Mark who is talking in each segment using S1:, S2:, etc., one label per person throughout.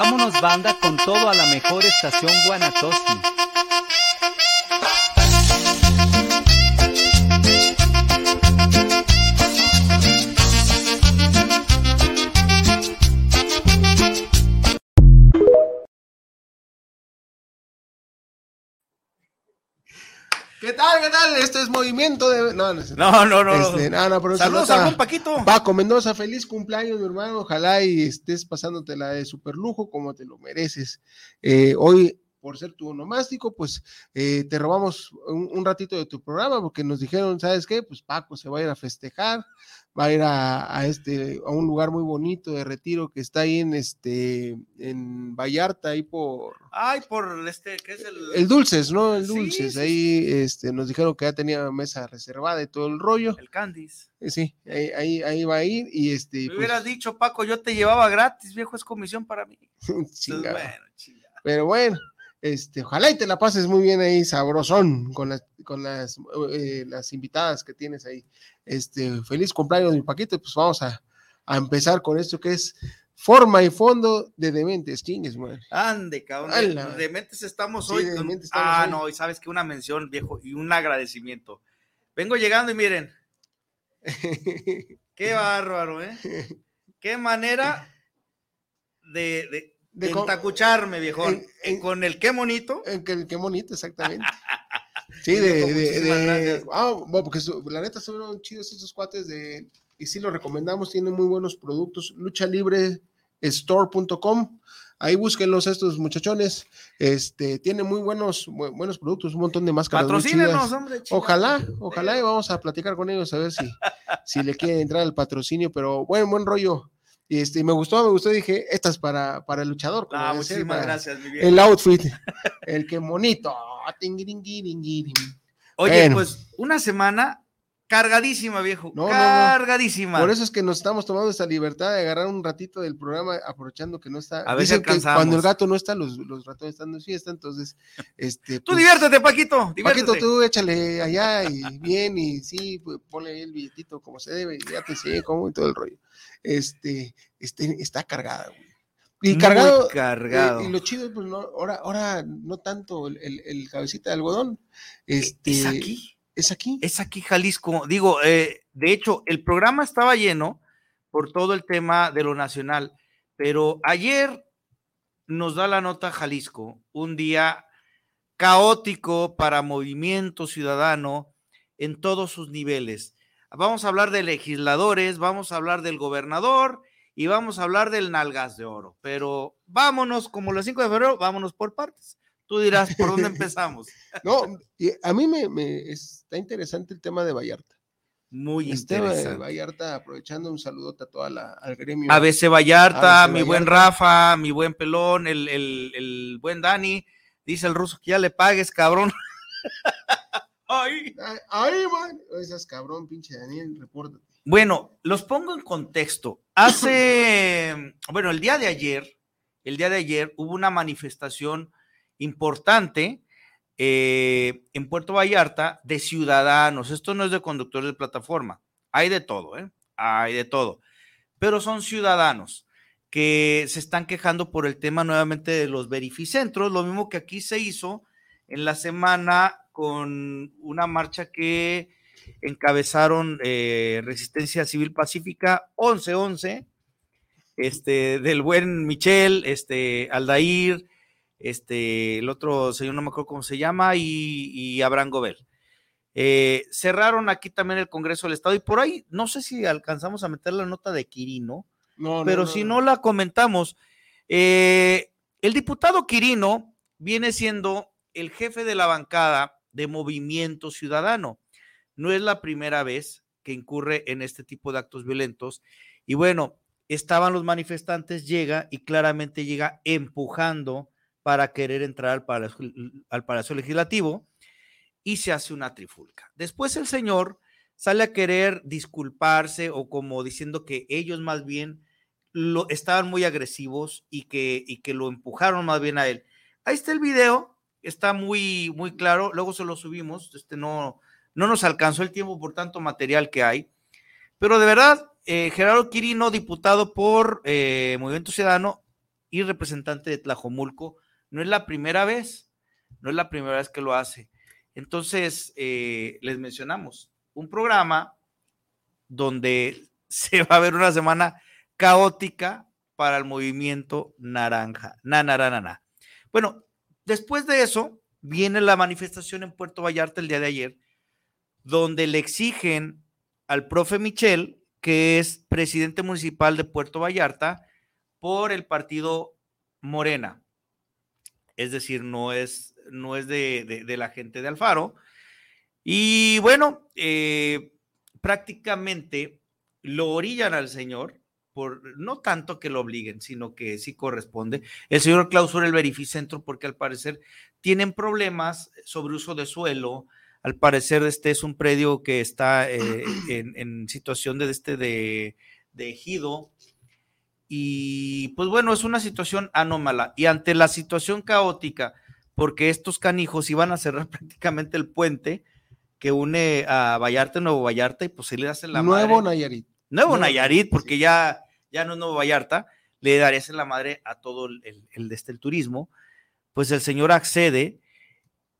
S1: Vámonos banda con todo a la mejor estación Guanatosi.
S2: ¿Qué tal? ¿Qué tal? Este es movimiento de. No, no,
S3: No, no, no.
S2: Este, no, no, pero
S3: Saludos buen Paquito.
S2: Paco Mendoza, feliz cumpleaños, mi hermano. Ojalá y estés pasándotela de super lujo como te lo mereces. Eh, hoy, por ser tu onomástico, pues eh, te robamos un, un ratito de tu programa porque nos dijeron, ¿sabes qué? Pues Paco se va a ir a festejar, va a ir a, a este, a un lugar muy bonito de retiro que está ahí en este, en Vallarta, ahí por
S3: Ay, por este, ¿qué es el?
S2: el Dulces, ¿no? El Dulces.
S3: sí,
S2: ahí este, nos dijeron que ya tenía mesa reservada y todo el rollo.
S3: El Candice.
S2: Eh, Sí, ahí, ahí, ahí va a ir y este.
S3: Me
S2: pues,
S3: hubieras dicho, Paco, yo te llevaba gratis, viejo, es comisión para mí. Entonces, bueno.
S2: Pero bueno, este, ojalá y te la pases muy bien ahí, sabrosón, con las, con las, eh, las invitadas que tienes ahí. Este, feliz cumpleaños, mi Paquito. Pues vamos a, a empezar con esto que es forma y fondo de dementes, chingues, man.
S3: Ande, cabrón.
S2: A
S3: De,
S2: la-
S3: de mentes estamos
S2: Sí,
S3: hoy.
S2: estamos
S3: ah,
S2: hoy.
S3: no, y sabes que una mención, viejo, y un agradecimiento. Vengo llegando y miren, qué bárbaro, ¿eh? Qué manera de, de,
S2: De
S3: entacucharme, viejón.
S2: en- en-
S3: con el qué bonito.
S2: Eh, qué, qué bonito, exactamente. Sí, de, de, ah, bueno, porque su- la neta son chidos estos cuates de, y sí lo recomendamos, tienen muy buenos productos, luchalibresstore.com, ahí búsquenlos estos muchachones, este, tienen muy buenos, bu- buenos productos, un montón de máscaras
S3: Patrocínenos, hombre.
S2: Ojalá, ojalá y vamos a platicar con ellos a ver si, si le quieren entrar al patrocinio, pero buen, buen rollo. Y este, me gustó, me gustó, dije, esta es para, para el luchador.
S3: Ah, muchísimas
S2: para-
S3: gracias, mi
S2: el outfit, el que monito. Tingiringiringirin.
S3: Oye,
S2: Bueno.
S3: pues una semana cargadísima, viejo.
S2: No, no, no.
S3: cargadísima.
S2: Por eso es que nos estamos tomando esta libertad de agarrar un ratito del programa, aprovechando que no está.
S3: A si
S2: Dicen que cuando el gato no está, los, los ratones están de fiesta, entonces, este.
S3: Tú
S2: pues,
S3: diviértete, Paquito. Diviértete.
S2: Paquito, tú échale allá y bien, y sí, pues, ponle el billetito como se debe, y ya te sigue como y todo el rollo. Este, este está cargada, güey. Y
S3: Muy
S2: cargado,
S3: cargado.
S2: eh, y lo chido, pues no, ahora, ahora no tanto el, el- el cabecita de algodón. Este,
S3: ¿Es aquí?
S2: Es aquí.
S3: Es aquí, Jalisco. Digo, eh, de hecho, el programa estaba lleno por todo el tema de lo nacional, pero ayer nos da la nota Jalisco, un día caótico para movimiento ciudadano en todos sus niveles. Vamos a hablar de legisladores, vamos a hablar del gobernador y vamos a hablar del nalgas de oro, pero vámonos, como los 5 de febrero, vámonos por partes. Tú dirás, ¿por dónde empezamos?
S2: No, a mí me, me está interesante el tema de Vallarta.
S3: Muy
S2: Este de
S3: interesante.
S2: Vallarta, aprovechando un saludote a toda la, al gremio.
S3: ABC Vallarta,
S2: ABC
S3: mi buen. Rafa, mi buen Pelón, el, el- el buen Dani. Dice el ruso que ya le pagues, cabrón. Ay,
S2: ay, man. Esas cabrón, pinche Daniel, repórtate.
S3: Bueno, los pongo en contexto. Hace, bueno, el día de ayer, el día de ayer hubo una manifestación importante eh, en Puerto Vallarta de ciudadanos. Esto no es de conductores de plataforma. Hay de todo, ¿eh? Hay de todo. Pero son ciudadanos que se están quejando por el tema nuevamente de los verificentros, lo mismo que aquí se hizo en la semana con una marcha que encabezaron eh, Resistencia Civil Pacífica 1111, este, del buen Michel, este, Aldair, este, el otro señor no me acuerdo cómo se llama, y, y Abraham Gobel. Eh, cerraron aquí también el Congreso del Estado y por ahí, no sé si alcanzamos a meter la nota de Quirino, pero si no la comentamos, eh, el diputado Quirino viene siendo el jefe de la bancada de Movimiento Ciudadano. No es la primera vez que incurre en este tipo de actos violentos. Y bueno, estaban los manifestantes, llega y claramente llega empujando para querer entrar al Palacio, al Palacio Legislativo y se hace una trifulca. Después el señor sale a querer disculparse o como diciendo que ellos más bien lo, estaban muy agresivos y que, y que lo empujaron más bien a él. Ahí está el video, está muy, muy claro, luego se lo subimos, este no, no nos alcanzó el tiempo por tanto material que hay, pero de verdad, eh, Gerardo Quirino, diputado por eh, Movimiento Ciudadano y representante de Tlajomulco, no es la primera vez, no es la primera vez que lo hace. Entonces, eh, les mencionamos un programa donde se va a ver una semana caótica para el movimiento naranja. Na, na, na, na, Bueno, después de eso, viene la manifestación en Puerto Vallarta el día de ayer, donde le exigen al profe Michel, que es presidente municipal de Puerto Vallarta, por el partido Morena. Es decir, no es, no es de, la gente de Alfaro. Y bueno, eh, prácticamente lo orillan al señor no tanto que lo obliguen, sino que sí corresponde. El señor clausura el verificentro porque al parecer tienen problemas sobre uso de suelo. Al parecer este es un predio que está eh, en, situación de este de, de ejido. Y pues bueno, es una situación anómala. Y ante la situación caótica, porque estos canijos iban a cerrar prácticamente el puente que une a Vallarta, Nuevo Vallarta, y pues se le hacen la
S2: Nuevo Nayarit.
S3: Nuevo Nayarit, porque ya ya no es Nuevo Vallarta, le darías en la madre a todo el, el, este, el turismo, pues el señor accede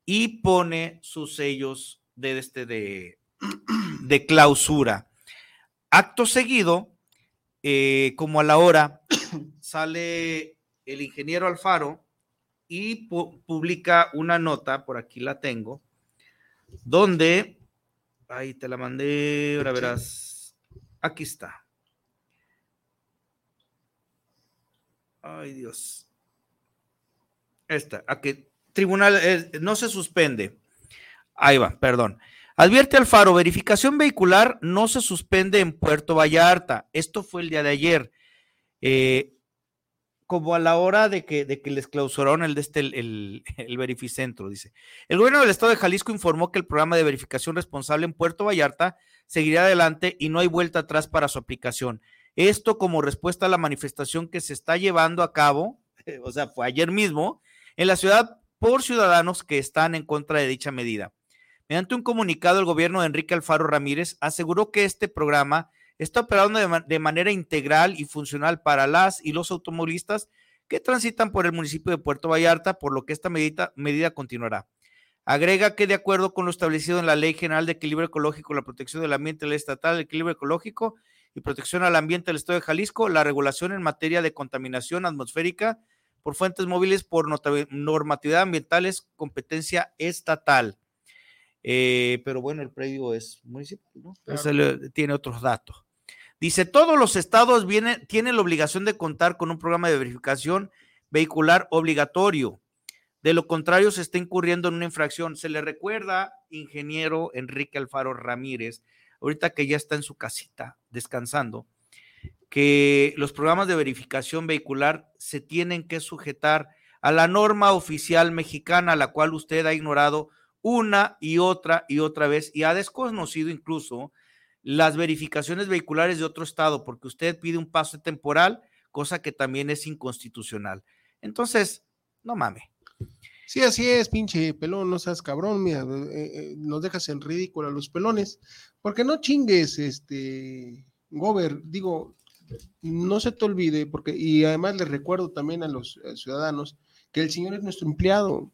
S3: y pone sus sellos de, este, de, de clausura. Acto seguido, eh, como a la hora, sale el ingeniero Alfaro y publica una nota, por aquí la tengo, donde, ahí te la mandé, ahora verás, aquí está. Ay, Dios. Esta, a que tribunal no se suspende. Ahí va, perdón. Advierte Alfaro, verificación vehicular no se suspende en Puerto Vallarta. Esto fue el día de ayer. Eh, como a la hora de que, de que les clausuraron el, este, el, el, verificentro, dice. El gobierno del estado de Jalisco informó que el programa de verificación responsable en Puerto Vallarta seguirá adelante y no hay vuelta atrás para su aplicación. Esto como respuesta a la manifestación que se está llevando a cabo, o sea, fue ayer mismo, en la ciudad por ciudadanos que están en contra de dicha medida. Mediante un comunicado, el gobierno de Enrique Alfaro Ramírez aseguró que este programa está operando de, manera integral y funcional para las y los automovilistas que transitan por el municipio de Puerto Vallarta, por lo que esta medida, continuará. Agrega que de acuerdo con lo establecido en la Ley General de Equilibrio Ecológico, la protección del ambiente, la estatal de equilibrio ecológico y Protección al Ambiente del Estado de Jalisco, la regulación en materia de contaminación atmosférica por fuentes móviles por normatividad ambiental es competencia estatal. Eh, pero bueno, el predio es municipal, ¿no? tiene otros datos. Dice, todos los estados tienen la obligación de contar con un programa de verificación vehicular obligatorio. De lo contrario, se está incurriendo en una infracción. Se le recuerda, ingeniero Enrique Alfaro Ramírez, ahorita que ya está en su casita descansando, que los programas de verificación vehicular se tienen que sujetar a la norma oficial mexicana, la cual usted ha ignorado una y otra y otra vez y ha desconocido incluso las verificaciones vehiculares de otro estado, porque usted pide un paso temporal, cosa que también es inconstitucional. Entonces, no mame.
S2: Sí, así es, pinche pelón, no seas cabrón, mira, eh, eh, nos dejas en ridículo a los pelones, porque no chingues, este, Gober, digo, no se te olvide, porque, y además les recuerdo también a los eh, ciudadanos que el señor es nuestro empleado.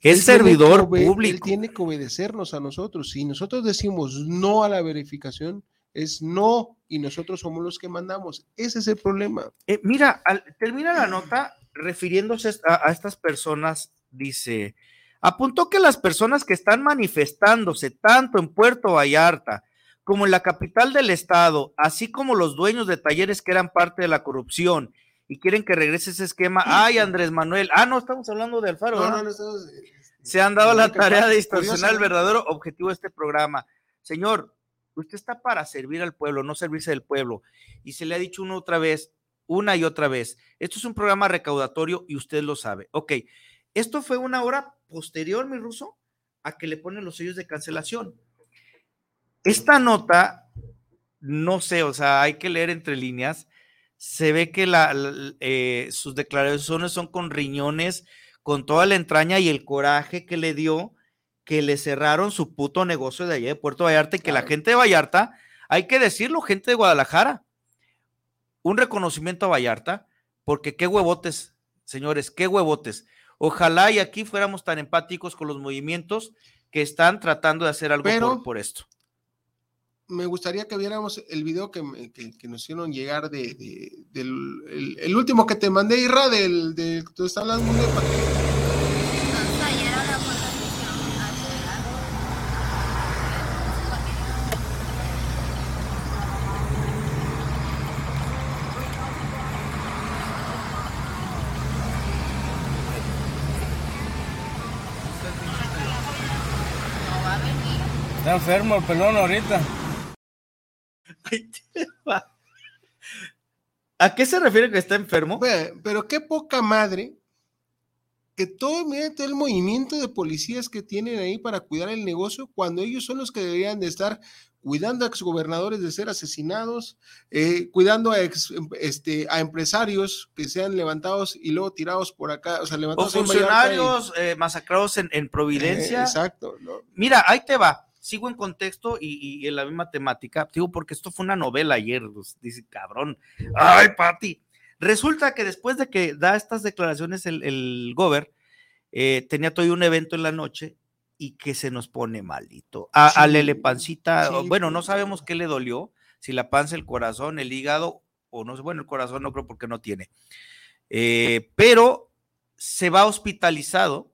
S3: Es
S2: Él
S3: servidor
S2: obe- Él
S3: público.
S2: tiene que obedecernos a nosotros. Si nosotros decimos no a la verificación, es no, y nosotros somos los que mandamos. Ese es el problema.
S3: Mira, al- termina la nota refiriéndose a, a estas personas, dice, apuntó que las personas que están manifestándose tanto en Puerto Vallarta como en la capital del estado, así como los dueños de talleres que eran parte de la corrupción y quieren que regrese ese esquema, ay Andrés Manuel, ah, no, estamos hablando de Alfaro, ¿verdad?
S2: estamos, eh,
S3: se han dado la tarea de distorsionar el verdadero objetivo de este programa. Señor, usted está para servir al pueblo, no servirse del pueblo. Y se le ha dicho una otra vez, una y otra vez, esto es un programa recaudatorio y usted lo sabe. Ok, esto fue una hora posterior, mi ruso, a que le ponen los sellos de cancelación. Esta nota, no sé, o sea, hay que leer entre líneas. Se ve que la- la- eh, sus declaraciones son con riñones, con toda la entraña y el coraje que le dio que le cerraron su puto negocio de allá de Puerto Vallarta y que la gente de Vallarta, hay que decirlo, gente de Guadalajara, un reconocimiento a Vallarta, porque qué huevotes, señores, qué huevotes. Ojalá y aquí fuéramos tan empáticos con los movimientos que están tratando de hacer algo
S2: Pero-
S3: por, por esto.
S2: me gustaría que viéramos el video que, me- que- que nos hicieron llegar de, de- del el, el último que te mandé, Irra, del, tú estás hablando de
S4: enfermo el pelón ahorita.
S3: Ahí te va. ¿A qué se refiere que está enfermo?
S2: Pero qué poca madre que todo, mira, todo el movimiento de policías que tienen ahí para cuidar el negocio, cuando ellos son los que deberían de estar cuidando a exgobernadores de ser asesinados, eh, cuidando a, ex- este, a empresarios que sean levantados y luego tirados por acá, o sea,
S3: O
S2: levantados en y-
S3: funcionarios eh, masacrados en, en Providencia.
S2: Eh, exacto, ¿no?
S3: Mira, ahí te va. Sigo en contexto y, y en la misma temática. Digo, porque esto fue una novela ayer. pues, dice, cabrón. Ay, Pati. Resulta que después de que da estas declaraciones el, el Gober, eh, tenía todo un evento en la noche y que se nos pone malito. A, a
S2: Sí,
S3: Lele Pancita,
S2: sí,
S3: bueno, no sabemos qué le dolió, si la panza, el corazón, el hígado, o no sé, bueno, el corazón no creo porque no tiene. Eh, pero se va hospitalizado,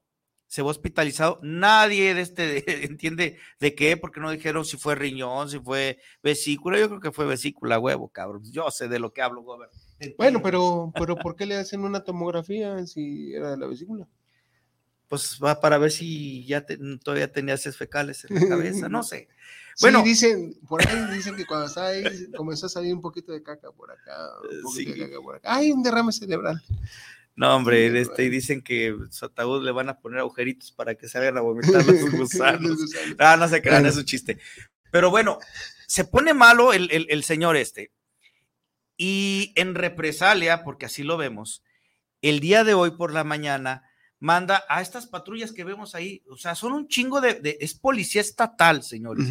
S3: se va hospitalizado. Nadie de este de- entiende de qué, porque no dijeron si fue riñón, si fue vesícula. Yo creo que fue vesícula, huevo, cabrón. Yo sé de lo que hablo, Gober.
S2: Bueno, pero, pero ¿por qué le hacen una tomografía si era de la vesícula?
S3: Pues va para ver si ya te- todavía tenía heces fecales en la cabeza, no sé.
S2: Bueno, dicen, por ahí dicen que cuando estaba ahí comenzó a salir un poquito de caca por acá, un poquito
S3: Sí.
S2: de caca por acá. Ay, un derrame cerebral.
S3: No, hombre,
S2: Sí,
S3: este, y dicen que su ataúd le van a poner agujeritos para que salgan a vomitar los gusanos. Ah, no se crean, es un chiste. Pero bueno, se pone malo el, el- el señor este. Y en represalia, porque así lo vemos, el día de hoy por la mañana manda a estas patrullas que vemos ahí, o sea, son un chingo de, de- es policía estatal, señores,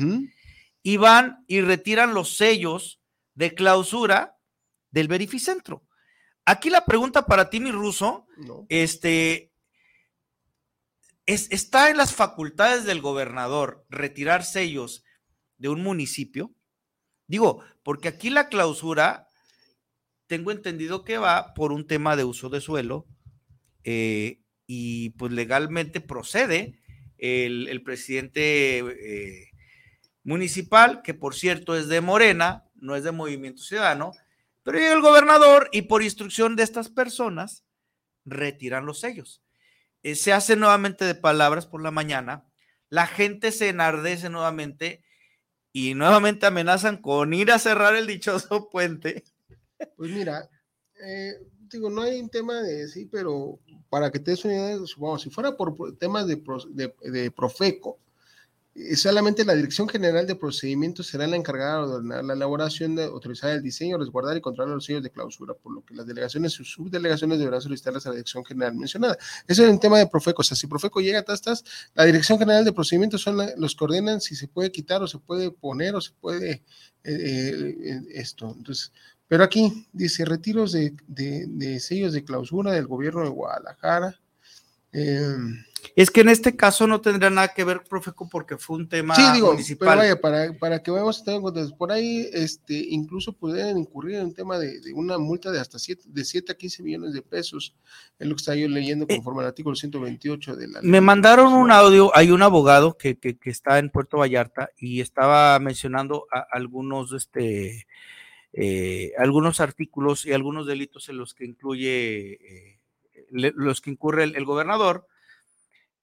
S3: y van y retiran los sellos de clausura del verificentro. Aquí la pregunta para ti, mi ruso,
S2: No.
S3: este, es, está en las facultades del gobernador retirar sellos de un municipio. Digo, porque aquí la clausura, tengo entendido que va por un tema de uso de suelo eh, y pues legalmente procede el, el presidente eh, municipal, que por cierto es de Morena, no es de Movimiento Ciudadano, pero llega el gobernador y por instrucción de estas personas retiran los sellos. Eh, se hace nuevamente de palabras por la mañana, la gente se enardece nuevamente y nuevamente amenazan con ir a cerrar el dichoso puente.
S2: Pues mira, eh, digo, no hay un tema de sí, pero para que te des una idea, si fuera por temas de, de- de Profeco, solamente la Dirección General de Procedimientos será la encargada de ordenar la elaboración, de autorizar el diseño, resguardar y controlar los sellos de clausura, por lo que las delegaciones y subdelegaciones deberán solicitarlas a la Dirección General mencionada. Eso es un tema de Profeco, o sea, si Profeco llega a tastas, la Dirección General de Procedimientos son los que ordenan si se puede quitar o se puede poner o se puede eh, eh, esto. Entonces, pero aquí dice retiros de, sellos de clausura del gobierno de Guadalajara. Eh,
S3: Es que en este caso no tendría nada que ver, Profeco, porque fue un tema
S2: Sí, digo,
S3: municipal.
S2: pero vaya, para, para que veamos si tengo en cuenta, por ahí este, incluso pudieran incurrir en un tema de, de una multa de hasta 7, de 7 a 15 millones de pesos, es lo que estaba yo leyendo conforme al artículo 128 de la
S3: Eh, Me mandaron un audio, hay un abogado que, que- que está en Puerto Vallarta y estaba mencionando a- algunos, este, eh, algunos artículos y algunos delitos en los que incluye, eh, le- los que incurre el, el gobernador,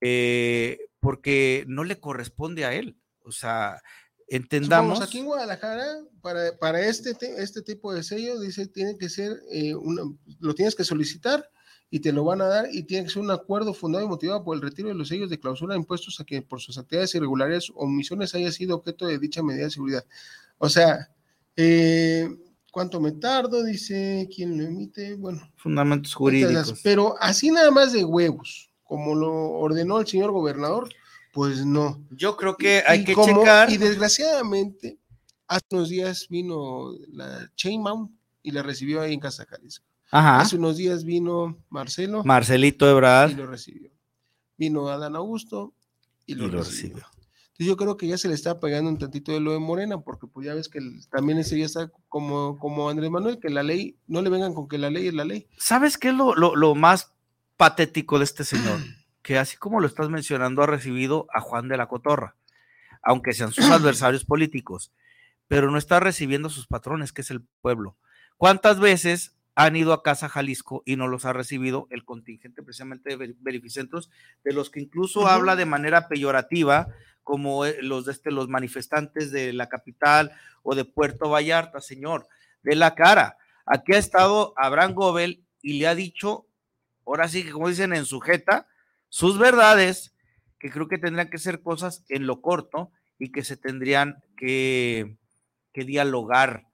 S3: eh, porque no le corresponde a él. O sea, entendamos.
S2: Supongamos, aquí en Guadalajara, para, para este, te- este tipo de sello, dice, tiene que ser, eh, una- lo tienes que solicitar y te lo van a dar y tiene que ser un acuerdo fundado y motivado por el retiro de los sellos de clausura impuestos a que por sus actividades irregulares o omisiones haya sido objeto de dicha medida de seguridad. O sea, eh, ¿cuánto me tardo? Dice, ¿quién lo emite? Bueno,
S3: Fundamentos jurídicos.
S2: pero así nada más de huevos, como lo ordenó el señor gobernador, pues no.
S3: Yo creo que hay
S2: Y
S3: que
S2: como-
S3: checar.
S2: Y desgraciadamente, hace unos días vino la Chainmount y la recibió ahí en Casa Jalisco.
S3: Ajá.
S2: Hace unos días vino Marcelo
S3: Marcelito Ebrard
S2: y lo recibió. Vino Adán Augusto y
S3: y
S2: lo,
S3: lo
S2: recibió.
S3: recibió.
S2: Entonces yo creo que ya se le está pegando un tantito de lo de Morena, porque pues ya ves que el- también ese ya está como, como Andrés Manuel, que la ley, no le vengan con que la ley es la ley.
S3: ¿Sabes qué es lo, lo- lo más patético de este señor? Que así como lo estás mencionando, ha recibido a Juan de la Cotorra, aunque sean sus adversarios políticos, pero no está recibiendo a sus patrones, que es el pueblo. ¿Cuántas veces han ido a Casa Jalisco y no los ha recibido el contingente precisamente de ver- verificentros, de los que incluso habla de manera peyorativa, como eh, los, de este, los manifestantes de la capital o de Puerto Vallarta, señor, de la cara. Aquí ha estado Abraham Gobel y le ha dicho, ahora sí que como dicen en sujeta, sus verdades, que creo que tendrían que ser cosas en lo corto y que se tendrían que, que dialogar,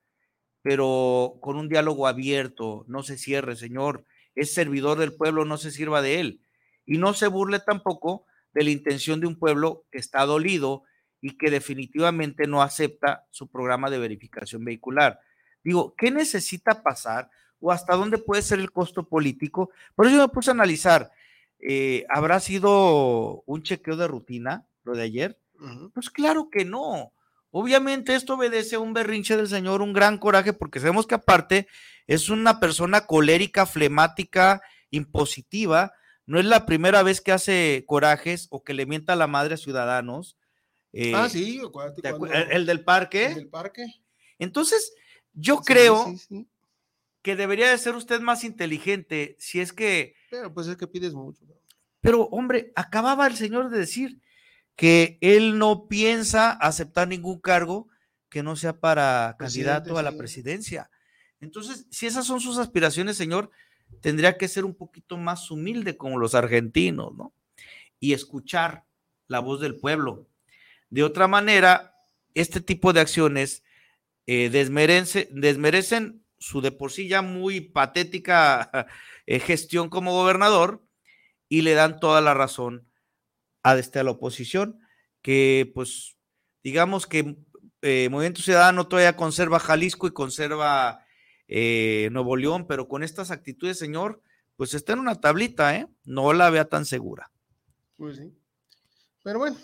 S3: pero con un diálogo abierto, no se cierre, señor, es servidor del pueblo, no se sirva de él. Y no se burle tampoco de la intención de un pueblo que está dolido y que definitivamente no acepta su programa de verificación vehicular. Digo, ¿qué necesita pasar o hasta dónde puede ser el costo político? Por eso yo me puse a analizar, eh, ¿habrá sido un chequeo de rutina lo de ayer? Pues claro que no. Obviamente esto obedece a un berrinche del señor, un gran coraje, porque sabemos que aparte es una persona colérica, flemática, impositiva. No es la primera vez que hace corajes o que le mienta a la madre a ciudadanos. Eh,
S2: ah, sí, acuérdate
S3: ¿te acu-
S2: cuando-
S3: el, el del parque.
S2: el del parque.
S3: Entonces, yo
S2: Sí,
S3: creo
S2: sí, sí.
S3: Que debería de ser usted más inteligente si es que
S2: Pero pues es que pides mucho.
S3: Pero, hombre, acababa el señor de decir que él no piensa aceptar ningún cargo que no sea para
S2: Presidente,
S3: candidato a la
S2: sí.
S3: presidencia. Entonces, si esas son sus aspiraciones, señor, tendría que ser un poquito más humilde como los argentinos, ¿no? Y escuchar la voz del pueblo. De otra manera, este tipo de acciones eh, desmerece- desmerecen su de por sí ya muy patética eh, gestión como gobernador y le dan toda la razón a, este, a la oposición, que pues digamos que eh, Movimiento Ciudadano todavía conserva Jalisco y conserva eh, Nuevo León, pero con estas actitudes, señor, pues está en una tablita, ¿eh? No la vea tan segura.
S2: Pues sí. Pero bueno,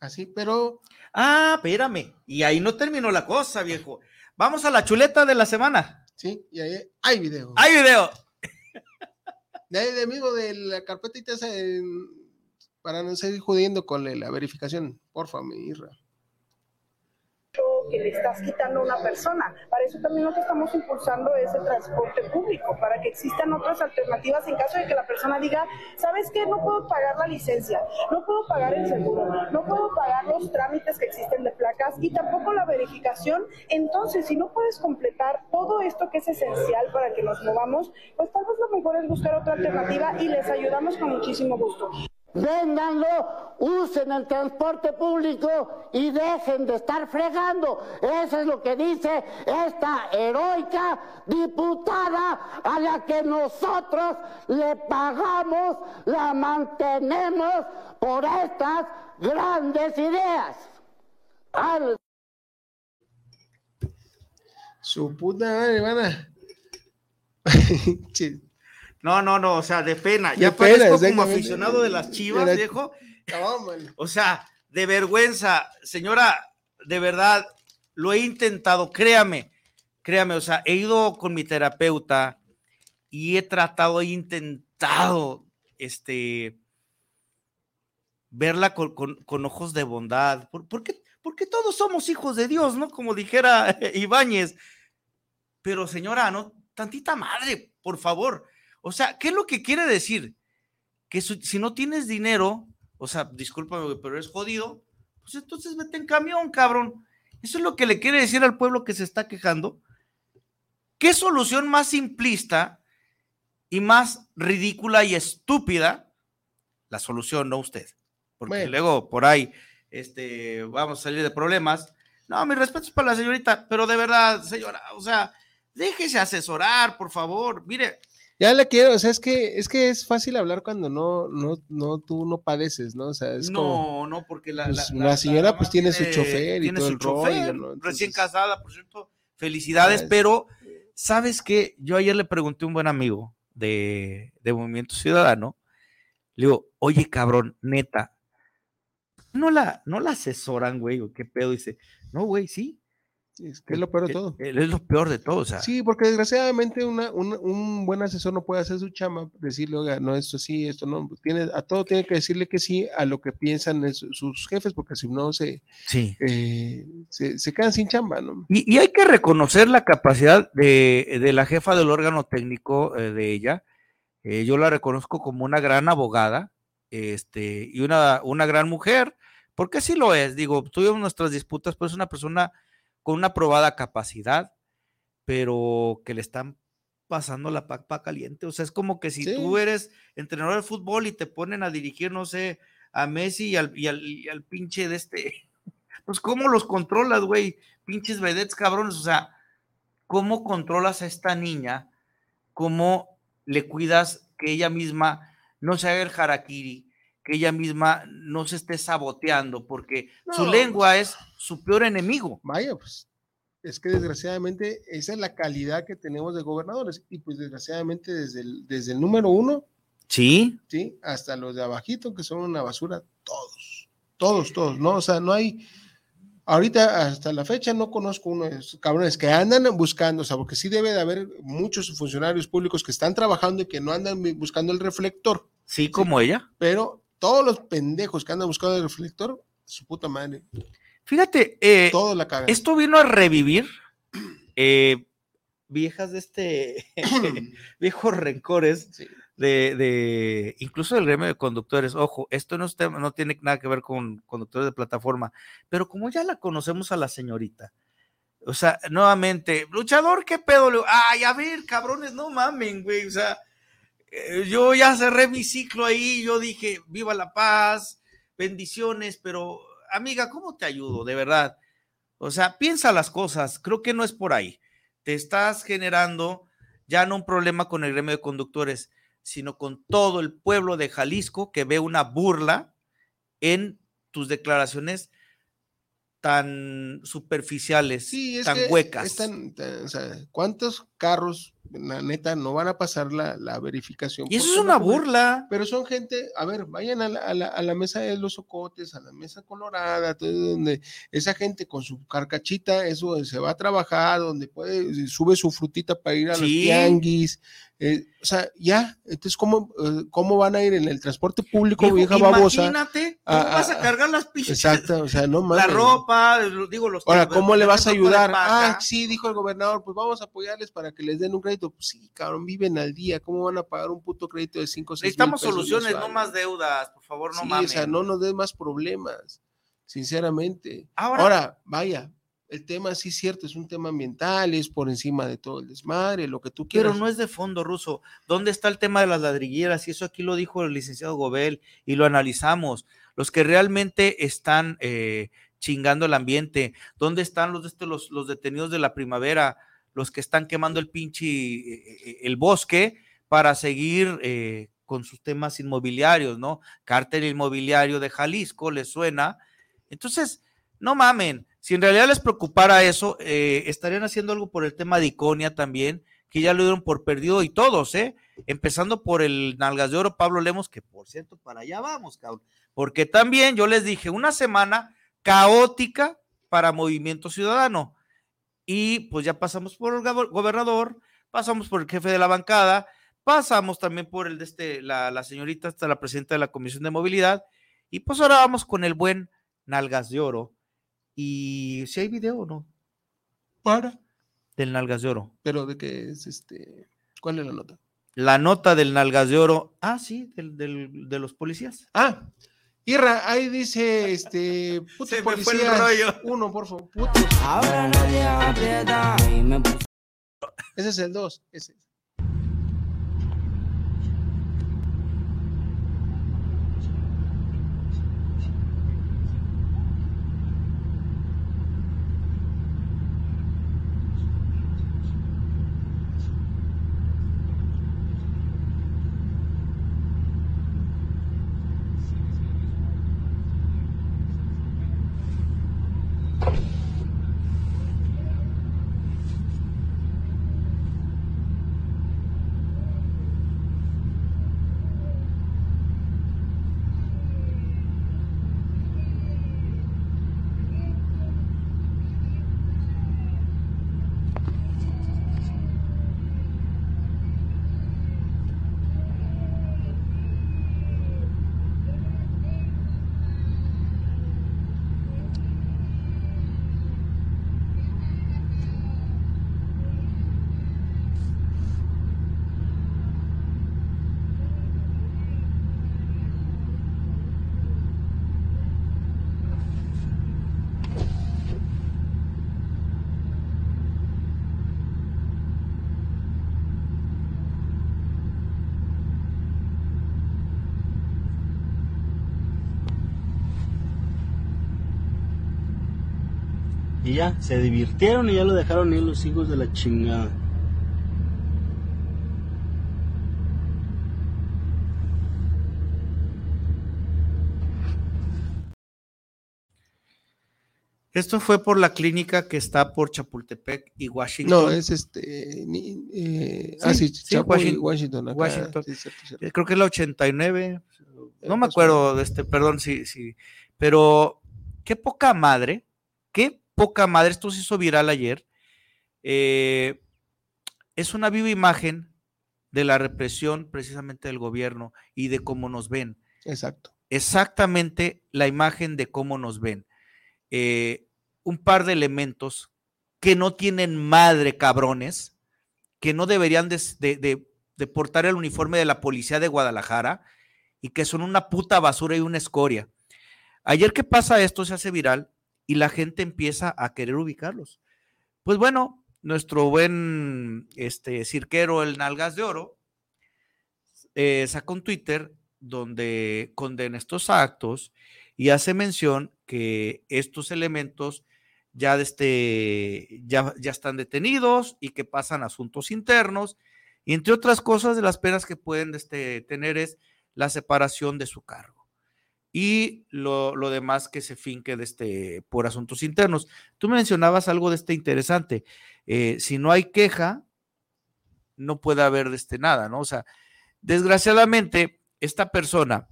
S2: así, pero
S3: Ah, espérame, y ahí no terminó la cosa, viejo. Vamos a la chuleta de la semana.
S2: Sí, y ahí hay video.
S3: ¡Hay video!
S2: De ahí de mismo de la carpetita esa en- para no seguir jodiendo con la, la verificación. Porfa, mi Irra.
S5: Que le estás quitando a una persona. Para eso también lo que estamos impulsando es el transporte público, para que existan otras alternativas en caso de que la persona diga, ¿sabes qué? No puedo pagar la licencia, no puedo pagar el seguro, no puedo pagar los trámites que existen de placas y tampoco la verificación. Entonces, si no puedes completar todo esto que es esencial para que nos movamos, pues tal vez lo mejor es buscar otra alternativa y les ayudamos con muchísimo gusto.
S6: Véndanlo, usen el transporte público y dejen de estar fregando. Eso es lo que dice esta heroica diputada a la que nosotros le pagamos, la mantenemos por estas grandes ideas. Al-
S2: Su puta madre, Che,
S3: No, no, no, o sea, de pena.
S2: De
S3: Ya
S2: pena,
S3: parezco como aficionado de las chivas,
S2: De la-
S3: viejo.
S2: no.
S3: O sea, de vergüenza. Señora, de verdad, lo he intentado, créame, créame, o sea, he ido con mi terapeuta y he tratado, he intentado, este, verla con, con- con ojos de bondad. ¿Por, por qué? Porque todos somos hijos de Dios, ¿no? Como dijera Ibáñez. Pero señora, no, tantita madre, por favor. O sea, ¿qué es lo que quiere decir? Que si no tienes dinero, o sea, discúlpame, pero eres jodido, pues entonces vete en camión, cabrón. Eso es lo que le quiere decir al pueblo que se está quejando. ¿Qué solución más simplista y más ridícula y estúpida? La solución, no usted. Porque
S2: Bueno.
S3: luego por ahí este, vamos a salir de problemas. No, mis respetos para la señorita, pero de verdad, señora, o sea, déjese asesorar, por favor. Mire,
S2: Ya la quiero, o sea, es que es que es fácil hablar cuando no, no, no, tú no padeces, ¿no? O sea, es
S3: no,
S2: como,
S3: no, porque la,
S2: pues, la señora, pues, tiene su chofer y
S3: tiene
S2: todo
S3: su
S2: el rollo,
S3: chofer,
S2: ¿no?
S3: Recién casada, por cierto. Felicidades,
S2: Ya es-
S3: pero ¿sabes qué? Yo ayer le pregunté a un buen amigo de, de Movimiento Ciudadano. Le digo, oye, cabrón, neta, ¿no la, no la asesoran, güey? ¿O qué pedo? Dice, no, güey, sí.
S2: Es que es lo peor de todo.
S3: Es lo peor de todo, o sea.
S2: Sí, porque desgraciadamente una, un, un buen asesor no puede hacer su chama, decirle, oiga, no, esto sí, esto no, tiene, a todo tiene que decirle que sí a lo que piensan es- sus jefes, porque si no se,
S3: sí.
S2: eh, se, se quedan sin chamba, ¿no?
S3: Y, y hay que reconocer la capacidad de, de la jefa del órgano técnico eh, de ella. Eh, yo la reconozco como una gran abogada este, y una, una gran mujer, porque sí lo es. Digo, tuvimos nuestras disputas, pero es una persona con una probada capacidad, pero que le están pasando la papa caliente. O sea, es como que si
S2: Sí.
S3: tú eres entrenador de fútbol y te ponen a dirigir, no sé, a Messi y al, y al, y al pinche de este, pues cómo los controlas, güey, pinches vedettes cabrones, o sea, cómo controlas a esta niña, cómo le cuidas que ella misma no se haga el harakiri, que ella misma no se esté saboteando, porque su
S2: No,
S3: lengua es su peor enemigo.
S2: Vaya, pues es que desgraciadamente esa es la calidad que tenemos de gobernadores y pues desgraciadamente desde el, desde el número uno,
S3: Sí,
S2: ¿sí? Hasta los de abajito que son una basura, todos, todos, todos, ¿no? O sea, no hay, ahorita hasta la fecha no conozco uno de esos cabrones que andan buscando, o sea, porque sí debe de haber muchos funcionarios públicos que están trabajando y que no andan bu- buscando el reflector,
S3: sí, como ella.
S2: pero todos los pendejos que andan buscando el reflector, su puta madre,
S3: Fíjate, eh,
S2: todos la cagan.
S3: esto vino a revivir eh, viejas de este, viejos rencores
S2: Sí.
S3: de, de- incluso del gremio de conductores. Ojo, esto no, tiene nada que ver con conductores de plataforma, pero como ya la conocemos a la señorita, o sea, nuevamente, luchador, ¿qué pedo? Ay, a ver, cabrones, no mamen, güey, o sea, eh, yo ya cerré mi ciclo ahí, yo dije, viva la paz, bendiciones, pero amiga, ¿cómo te ayudo? De verdad. O sea, piensa las cosas, creo que no es por ahí. Te estás generando ya no un problema con el gremio de conductores, sino con todo el pueblo de Jalisco que ve una burla en tus declaraciones tan superficiales,
S2: Sí,
S3: tan
S2: que
S3: huecas.
S2: es tan- tan- o sea, ¿cuántos carros, la neta, no van a pasar la, la verificación?
S3: y eso es una burla.
S2: Pero son gente, a ver, vayan a la, a la- a la mesa de los ocotes, a la mesa colorada, donde esa gente con su carcachita, eso se va a trabajar, donde puede, sube su frutita para ir a los tianguis. Eh, o sea, ya, entonces, ¿cómo, eh, ¿cómo van a ir en el transporte público,
S3: Viejo,
S2: vieja babosa?
S3: imagínate, ¿cómo vas a cargar las?
S2: Exacto, o sea, no
S3: La
S2: mames.
S3: ropa, digo, los
S2: Ahora, ¿cómo le vas a ayudar? Ah, sí, dijo el gobernador, pues vamos a apoyarles para que les den un crédito. Pues sí, cabrón, viven al día. ¿Cómo van a pagar un puto crédito de 5 o 6
S3: Necesitamos soluciones, no más deudas, por favor, no
S2: sí,
S3: mames.
S2: o sea, no nos des más problemas, sinceramente.
S3: Ahora,
S2: Ahora, vaya, el tema sí es cierto, es un tema ambiental, es por encima de todo el desmadre, lo que tú quieras.
S3: Pero no es de fondo, Ruso. ¿Dónde está el tema de las ladrilleras? Y eso aquí lo dijo el licenciado Gobel y lo analizamos. Los que realmente están eh, chingando el ambiente. ¿Dónde están los, este, los, los detenidos de la primavera? Los que están quemando el pinche, eh, el bosque para seguir eh, con sus temas inmobiliarios, ¿no? Cártel inmobiliario de Jalisco, ¿les suena? Entonces, no mamen, si en realidad les preocupara eso, eh, estarían haciendo algo por el tema de Iconia también, que ya lo dieron por perdido y todos, ¿eh? Empezando por el Nalgas de Oro, Pablo Lemos, que por cierto, para allá vamos, cabrón. Porque también yo les dije, una semana caótica para Movimiento Ciudadano. Y pues ya pasamos por el gobernador, pasamos por el jefe de la bancada, pasamos también por el de este, la, la señorita, hasta la presidenta de la Comisión de Movilidad, y pues ahora vamos con el buen Nalgas de Oro. Y si hay video o no.
S2: Para.
S3: Del Nalgas de Oro.
S2: Pero de qué es este. ¿Cuál es la nota?
S3: La nota del Nalgas de Oro. Ah, sí, del, del, de los policías.
S2: Ah, Irra, ahí dice este puto
S3: Se me fue el
S2: policías.
S3: rollo.
S2: Uno, por favor, putos.
S7: Ahora nadie aprieta y me
S2: Ese es el dos. Ese.
S8: Y ya, se divirtieron y ya lo dejaron ir los hijos de la chingada.
S3: Esto fue por la clínica que está por Chapultepec y Washington.
S2: No, es este. ni- eh,
S3: Sí,
S2: ah, sí,
S3: sí,
S2: Chapo y
S3: Washington-
S2: Washington. acá,
S3: Washington.
S2: sí, cierto, cierto.
S3: Eh, Creo que es la 89. No me acuerdo de este, perdón, sí, sí. Pero qué poca madre, qué poca madre. Esto se hizo viral ayer. Eh, es una viva imagen de la represión precisamente del gobierno y de cómo nos ven.
S2: Exacto.
S3: exactamente la imagen de cómo nos ven. Eh, un par de elementos que no tienen madre, cabrones, que no deberían de, de- de- de portar el uniforme de la policía de Guadalajara y que son una puta basura y una escoria. Ayer que pasa esto se hace viral y la gente empieza a querer ubicarlos. Pues bueno, nuestro buen este, cirquero, el Nalgas de Oro, eh, saca un Twitter donde condena estos actos y hace mención que estos elementos ya, este, ya, ya están detenidos y que pasan asuntos internos. Y entre otras cosas, de las penas que pueden este, tener es la separación de su cargo. Y lo, lo demás que se finque de este, por asuntos internos. Tú mencionabas algo de este interesante. Eh, si no hay queja, no puede haber de este nada, ¿no? O sea, desgraciadamente, esta persona,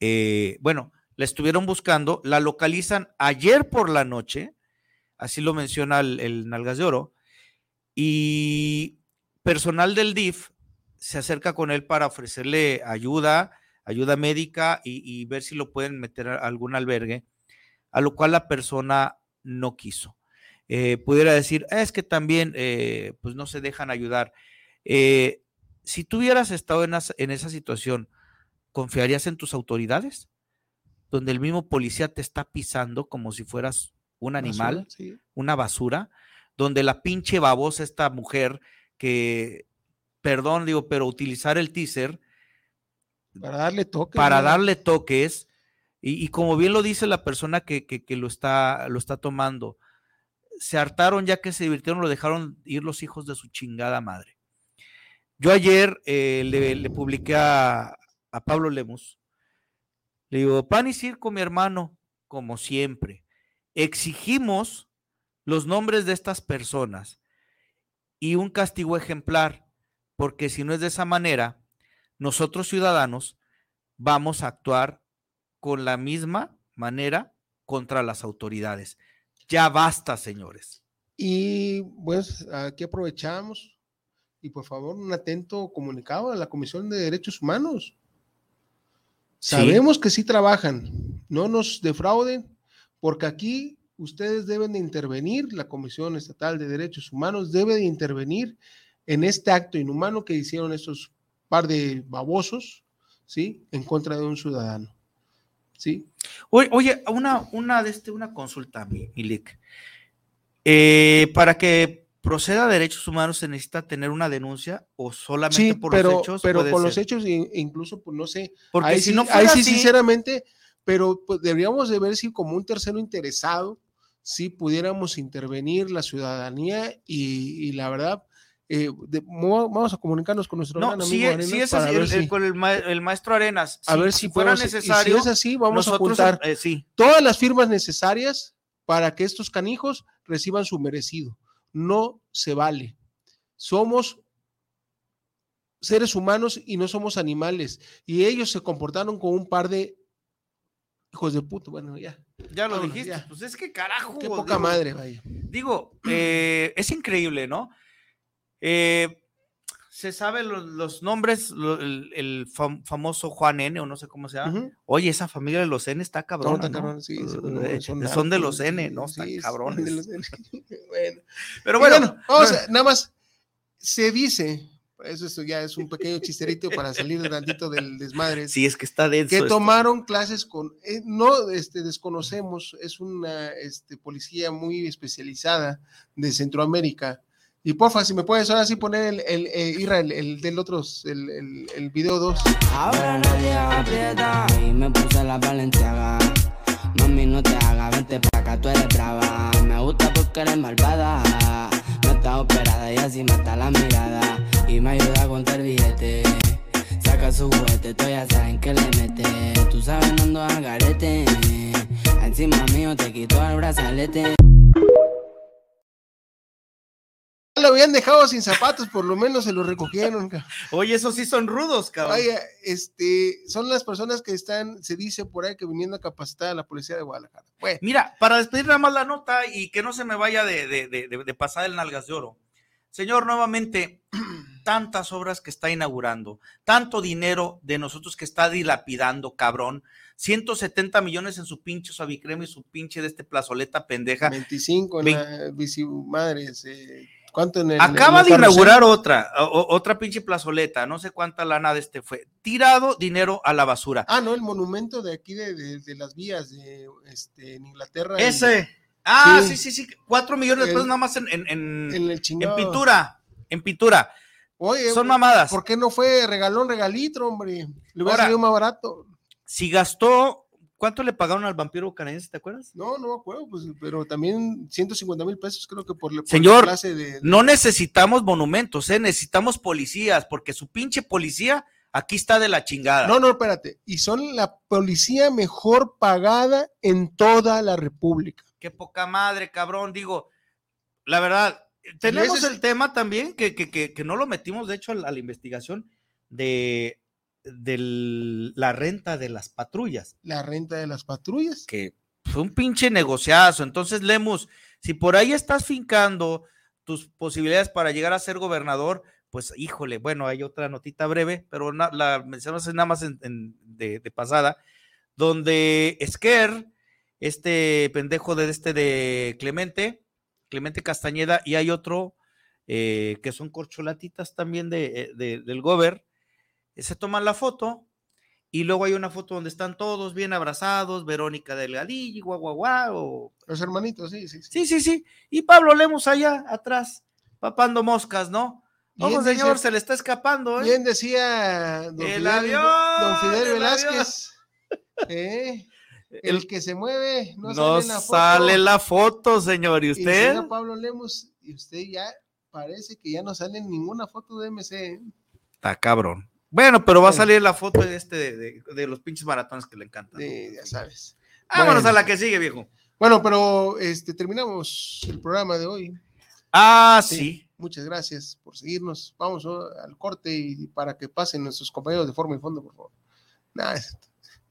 S3: eh, bueno, la estuvieron buscando, la localizan ayer por la noche, así lo menciona el, el Nalgas de Oro, y personal del DIF se acerca con él para ofrecerle ayuda, ayuda médica y, y ver si lo pueden meter a algún albergue, a lo cual la persona no quiso. Eh, pudiera decir, "Ah, es que también eh, pues no se dejan ayudar. Eh, si tú hubieras estado en, as- en esa situación, ¿confiarías en tus autoridades? Donde el mismo policía te está pisando como si fueras un animal.
S2: Basura, sí.
S3: una basura, donde la pinche babosa, esta mujer que, perdón, digo, pero utilizar el teaser
S2: Para darle toque.
S3: para
S2: ¿no?
S3: darle toques, y, y como bien lo dice la persona que, que- que lo, está, lo está tomando, se hartaron ya que se divirtieron, lo dejaron ir los hijos de su chingada madre. Yo ayer eh, le, le publiqué a, a Pablo Lemus, le digo, pan y circo, mi hermano, como siempre. Exigimos los nombres de estas personas y un castigo ejemplar, porque si no es de esa manera, nosotros ciudadanos vamos a actuar con la misma manera contra las autoridades. Ya basta, señores.
S2: Y pues aquí aprovechamos y por favor un atento comunicado a la Comisión de Derechos Humanos.
S3: Sí.
S2: Sabemos que sí trabajan, no nos defrauden, porque aquí ustedes deben de intervenir, la Comisión Estatal de Derechos Humanos debe de intervenir en este acto inhumano que hicieron estos par de babosos, ¿sí? En contra de un ciudadano, ¿sí?
S3: Oye, oye, una, una, de este, una consulta, mi- Milik. Eh, para que proceda a derechos humanos se necesita tener una denuncia o solamente
S2: Sí,
S3: por
S2: pero,
S3: los hechos.
S2: pero con los hechos incluso, pues no sé,
S3: Porque
S2: ahí
S3: si
S2: sí,
S3: no
S2: ahí
S3: fuera
S2: sí,
S3: así-
S2: sinceramente, pero pues, deberíamos de ver si como un tercero interesado, si pudiéramos intervenir la ciudadanía y, y la verdad, eh, de- vamos a comunicarnos con nuestro
S3: No,
S2: gran
S3: si
S2: amigo
S3: si es así, el- el-
S2: si-
S3: con el, ma- el maestro Arenas,
S2: a
S3: si-
S2: ver
S3: si, fuera
S2: podemos- y si
S3: necesario,
S2: es así, vamos a juntar
S3: eh, sí,
S2: todas las firmas necesarias para que estos canijos reciban su merecido. No se vale. Somos seres humanos y no somos animales. Y ellos se comportaron como un par de hijos de puto. Bueno, ya.
S3: ya lo
S2: vámonos,
S3: dijiste.
S2: ya.
S3: Pues es que carajo.
S2: Qué poca
S3: digo,
S2: madre, vaya.
S3: Digo, eh, es increíble, ¿no? Eh, se saben los, los nombres, lo- el, el fam- famoso Juan N, o no sé cómo se llama. Oye, esa familia de los N está cabrón.
S2: sí,
S3: Eh,
S2: son
S3: son, de los N, ¿no?
S2: sí,
S3: Están cabrones.
S2: de los N. Bueno.
S3: Pero bueno,
S2: vamos
S3: no-
S2: a- nada más, se dice, eso, eso ya es un pequeño chisterito para salir un tantito del desmadre.
S3: sí, es que está denso.
S2: que
S3: esto.
S2: tomaron clases con, eh, no este, desconocemos, es una este, policía muy especializada de Centroamérica. Y porfa, si me puedes ahora sí poner el, el, eh, Ira, el, el del otro, el, el, el video 2.
S7: Ahora nadie aprieta y me puse la valenciaga. Mami, no te hagas, vente pa' acá, tú eres brava. Me gusta porque eres malvada. No está operada y así mata la mirada. Y me ayuda a contar billetes. Saca su juguete, tú ya saben que le mete. Tú sabes, no ando al garete. Encima mío te quito el brazalete.
S2: Lo habían dejado sin zapatos, por lo menos se lo recogieron.
S3: Oye, esos sí son rudos, cabrón.
S2: Vaya, este, son las personas que están, se dice por ahí que viniendo a capacitar a la policía de Guadalajara. Bueno,
S3: Mira, para despedir nada más la nota y que no se me vaya de, de, de, de- pasar el nalgas de oro. Señor, nuevamente, tantas obras que está inaugurando, tanto dinero de nosotros que está dilapidando, cabrón. 170 millones en su pinche suavicrema y su pinche de este plazoleta pendeja.
S2: 25 en la madres, eh, ¿cuánto en el
S3: Acaba
S2: en
S3: de
S2: el
S3: inaugurar otra, o- otra pinche plazoleta, no sé cuánta lana de este fue. Tirado dinero a la basura.
S2: Ah, no, el monumento de aquí de, de- de las vías de este, en Inglaterra.
S3: Ese. Ah,
S2: Sí.
S3: sí, sí. Cuatro millones de pesos nada más en, en, en-
S2: En el
S3: en pintura. En pintura.
S2: Oye,
S3: Son mamadas.
S2: ¿por qué no fue regalón, regalitro, hombre? Le hubiera salido más barato.
S3: Si gastó, ¿cuánto le pagaron al vampiro canadiense? ¿Te acuerdas?
S2: No, no me acuerdo, pues, pero también 150 mil pesos creo que por, la- por
S3: Señor,
S2: la clase de... de-
S3: No necesitamos monumentos, ¿eh? necesitamos policías, porque su pinche policía aquí está de la chingada.
S2: No, no, espérate. Y son la policía mejor pagada en toda la República.
S3: Qué poca madre, cabrón. Digo, la verdad, tenemos el tema también que, que, que, que no lo metimos, de hecho, a la, a la investigación de, de la renta de las patrullas,
S2: La renta de las patrullas.
S3: que fue un pinche negociazo. Entonces, Lemus, si por ahí estás fincando tus posibilidades para llegar a ser gobernador, pues híjole, bueno, hay otra notita breve, pero na- la mencionamos nada más en- en- de, de pasada, donde Esquer, este pendejo de este de Clemente, Clemente Castañeda, y hay otro eh, que son corcholatitas también de, eh, de- del Gober, se toman la foto y luego hay una foto donde están todos bien abrazados, Verónica Delgadillo, guau, guau, guau.
S2: Los hermanitos, sí, sí.
S3: Sí, sí, sí. Y Pablo Lemos allá atrás, papando moscas, ¿no?
S2: Bien
S3: Ojo, señor,
S2: dice-
S3: se le está escapando, ¿eh?
S2: Bien decía don
S3: El
S2: Fidel,
S3: avión,
S2: don Fidel
S3: el
S2: Velázquez. ¿eh? El,
S3: El-
S2: que se mueve no,
S3: No
S2: sale la foto.
S3: sale la foto, señor. ¿Y
S2: Y
S3: usted?
S2: señor Pablo Lemos, y usted ya parece que ya no sale en ninguna foto de MC. ¿eh?
S3: Está cabrón. Bueno, pero va a salir la foto de este de, de- de los pinches maratones que le encantan.
S2: Sí, ya sabes.
S3: Vámonos
S2: Bueno.
S3: a la que sigue, viejo.
S2: Bueno, pero este terminamos el programa de hoy.
S3: Ah,
S2: Sí.
S3: sí.
S2: Muchas gracias por seguirnos. Vamos al corte y para que pasen nuestros compañeros de forma y fondo, por favor. Nada,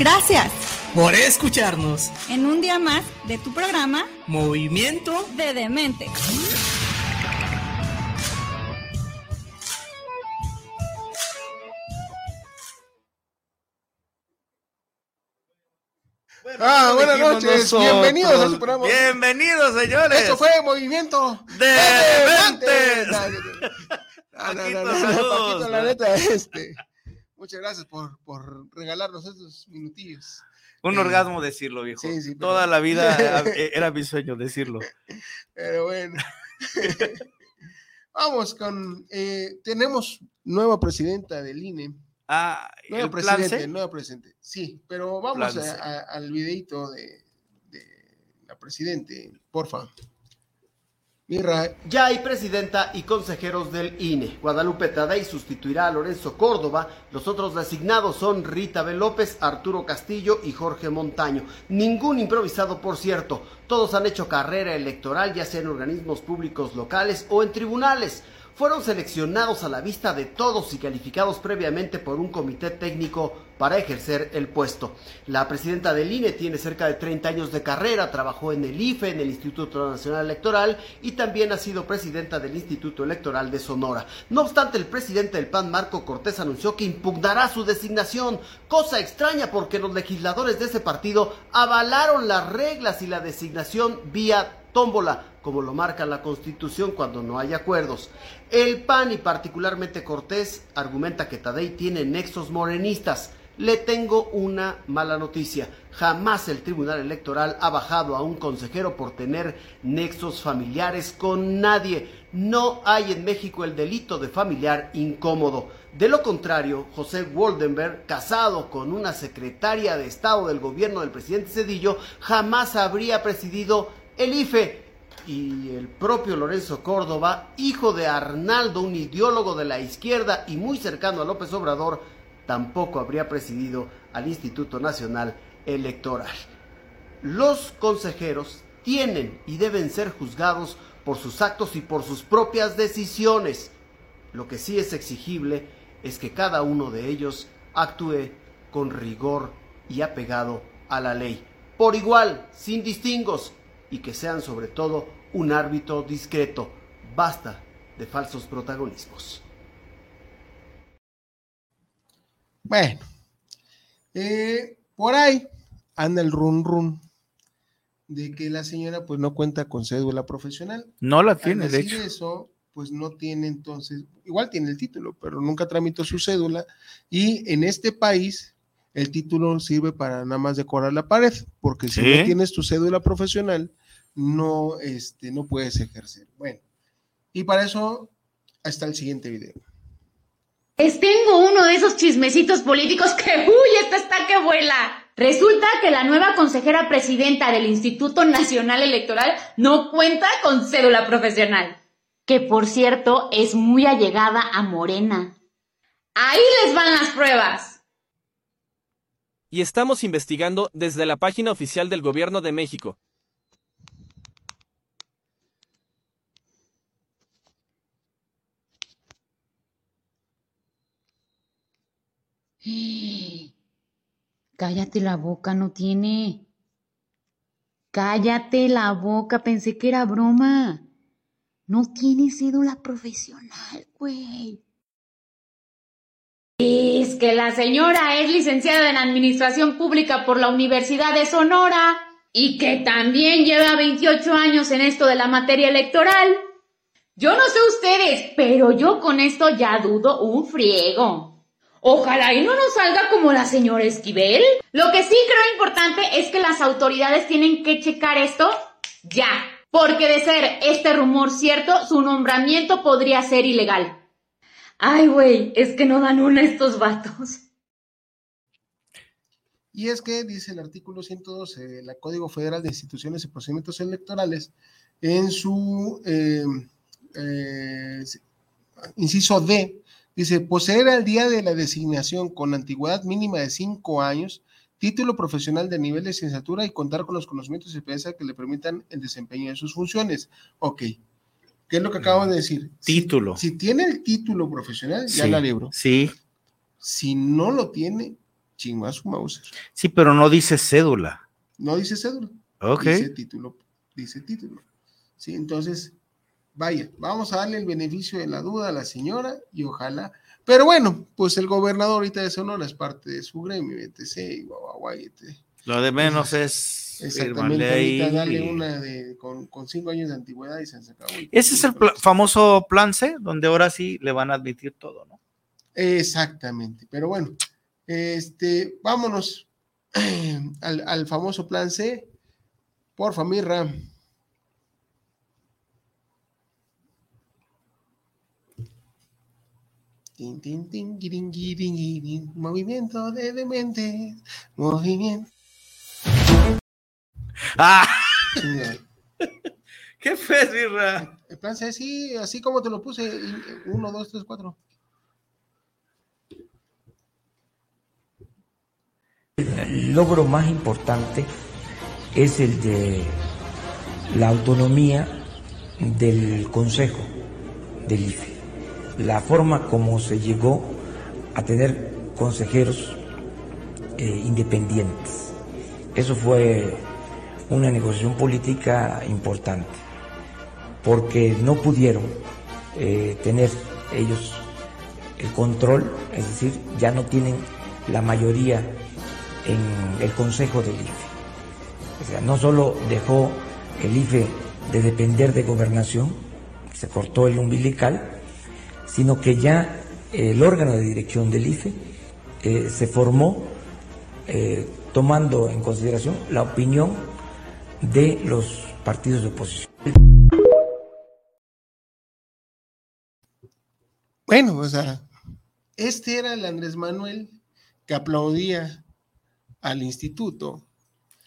S9: Gracias.
S10: Por escucharnos.
S9: En un día más de tu programa
S10: Movimiento
S9: de Demente.
S2: Ah, buenas noches.
S3: nosotros.
S2: Bienvenidos a su programa.
S3: Bienvenidos, señores.
S2: Eso fue Movimiento
S3: de
S2: Dementes. No, no, no.
S3: Paquito,
S2: la neta, este. Muchas gracias por, por regalarnos estos minutillos.
S3: Un
S2: Eh,
S3: orgasmo decirlo, viejo.
S2: sí, sí, pero-
S3: Toda la vida eh, era mi sueño decirlo.
S2: Pero bueno. Vamos con. eh, tenemos nueva presidenta del INE.
S3: Ah,
S2: Nueva
S3: el plan
S2: presidente,
S3: C.
S2: nueva presidente. Sí, pero vamos a- al videito de, de la presidente, porfa.
S11: Ya hay presidenta y consejeros del INE. Guadalupe Tadei sustituirá a Lorenzo Córdoba. Los otros designados son Rita B. López, Arturo Castillo y Jorge Montaño. Ningún improvisado, por cierto. Todos han hecho carrera electoral, ya sea en organismos públicos locales o en tribunales. Fueron seleccionados a la vista de todos y calificados previamente por un comité técnico para ejercer el puesto. La presidenta del INE tiene cerca de 30 años de carrera, trabajó en el IFE, en el Instituto Nacional Electoral y también ha sido presidenta del Instituto Electoral de Sonora. No obstante, el presidente del PAN, Marco Cortés, anunció que impugnará su designación, cosa extraña porque los legisladores de ese partido avalaron las reglas y la designación vía tómbola, como lo marca la Constitución cuando no hay acuerdos. El PAN y particularmente Cortés argumenta que Tadei tiene nexos morenistas. Le tengo una mala noticia. Jamás el Tribunal Electoral ha bajado a un consejero por tener nexos familiares con nadie. No hay en México el delito de familiar incómodo. De lo contrario, José Woldenberg, casado con una secretaria de Estado del gobierno del presidente Cedillo, jamás habría presidido el IFE. Y el propio Lorenzo Córdoba, hijo de Arnaldo, un ideólogo de la izquierda y muy cercano a López Obrador, tampoco habría presidido al Instituto Nacional Electoral. Los consejeros tienen y deben ser juzgados por sus actos y por sus propias decisiones. Lo que sí es exigible es que cada uno de ellos actúe con rigor y apegado a la ley, por igual, sin distingos, y que sean sobre todo un árbitro discreto. Basta de falsos protagonismos.
S2: bueno. eh, por ahí anda el run run de que la señora pues no cuenta con cédula profesional.
S3: No la tiene, de hecho.
S2: eso, pues no tiene entonces, igual tiene el título, pero nunca tramitó su cédula y en este país el título sirve para nada más decorar la pared, porque si
S3: Sí.
S2: no tienes tu cédula profesional, no, este, no puedes ejercer. Bueno, y para eso está el siguiente video.
S12: Les tengo uno de esos chismecitos políticos que, uy, esta está que vuela. Resulta que la nueva consejera presidenta del Instituto Nacional Electoral no cuenta con cédula profesional. Que por cierto es muy allegada a Morena. Ahí les van las pruebas.
S13: Y estamos investigando desde la página oficial del Gobierno de México.
S12: Cállate la boca, no tiene. Cállate la boca, pensé que era broma. No tiene cédula profesional, güey. Es que la señora es licenciada en Administración Pública por la Universidad de Sonora y que también lleva 28 años en esto de la materia electoral. Yo no sé ustedes, pero yo con esto ya dudo un friego. Ojalá y no nos salga como la señora Esquivel. Lo que sí creo importante es que las autoridades tienen que checar esto ya. Porque de ser este rumor cierto, su nombramiento podría ser ilegal. Ay, güey, es que no dan una estos vatos.
S2: Y es que, dice el artículo 112 del Código Federal de Instituciones y Procedimientos Electorales, en su eh, eh, inciso D, dice, poseer al día de la designación con antigüedad mínima de cinco años, título profesional de nivel de licenciatura y contar con los conocimientos y experiencia que le permitan el desempeño de sus funciones. Ok. ¿Qué es lo que acabo de decir?
S3: Título.
S2: Si, tiene el título profesional, ya
S3: Sí,
S2: la libro.
S3: Sí,
S2: Si no lo tiene, chingo a su Mauser.
S3: sí, pero no dice cédula.
S2: No dice cédula.
S3: Ok.
S2: Dice título. Dice título. Sí, entonces, vaya, vamos a darle el beneficio de la duda a la señora y ojalá. Pero bueno, pues el gobernador ahorita de Sonora es parte de su gremio, etc. Y guau, guau, guau, etc.
S3: Lo de menos es
S2: Exactamente,
S3: ahí.
S2: ahorita darle una de, con, con cinco años de antigüedad y se acabó.
S3: Ese es el famoso plan C, donde ahora sí le van a admitir todo, ¿no?
S2: Exactamente, pero bueno, este, vámonos al, al famoso plan C. Por Mirra. Tin, tin, tin, guirin, guirin, guirin, Movimiento de dementes. Movimiento.
S3: ¡Ah! ¿Qué fue, Sirra?
S2: El plan C, sí, así como te lo puse. Uno, dos, tres, cuatro.
S14: El logro más importante es el de la autonomía del Consejo del IFE, la forma como se llegó a tener consejeros eh, independientes. Eso fue una negociación política importante, porque no pudieron eh, tener ellos el control, es decir, ya no tienen la mayoría en el Consejo del IFE. O sea, no solo dejó el IFE de depender de gobernación, se cortó el umbilical, sino que ya el órgano de dirección del IFE eh, se formó eh, tomando en consideración la opinión de los partidos de oposición.
S2: Bueno, o sea, este era el Andrés Manuel que aplaudía al instituto.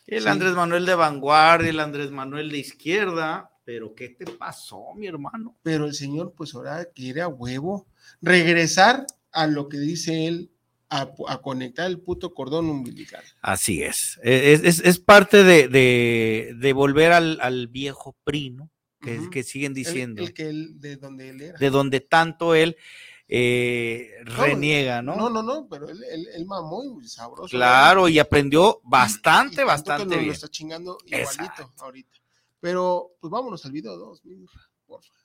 S3: El
S2: Sí.
S3: Andrés Manuel de vanguardia, el Andrés Manuel de izquierda, pero ¿qué te pasó, mi hermano?
S2: Pero el señor, pues ahora quiere a huevo regresar a lo que dice él, a, a conectar el puto cordón umbilical.
S3: Así es. Es, es- es parte de, de- de volver al, al viejo PRI, ¿no? Que, que siguen diciendo.
S2: El, que él, de donde él era.
S3: de donde tanto él eh, reniega, ¿no?
S2: No, no, no, pero él, él, él mamó y sabroso.
S3: Claro, y aprendió
S2: Y
S3: bastante,
S2: tanto que
S3: bastante
S2: lo
S3: bien.
S2: está chingando igualito ahorita. Pero, pues vámonos al video 2, por favor.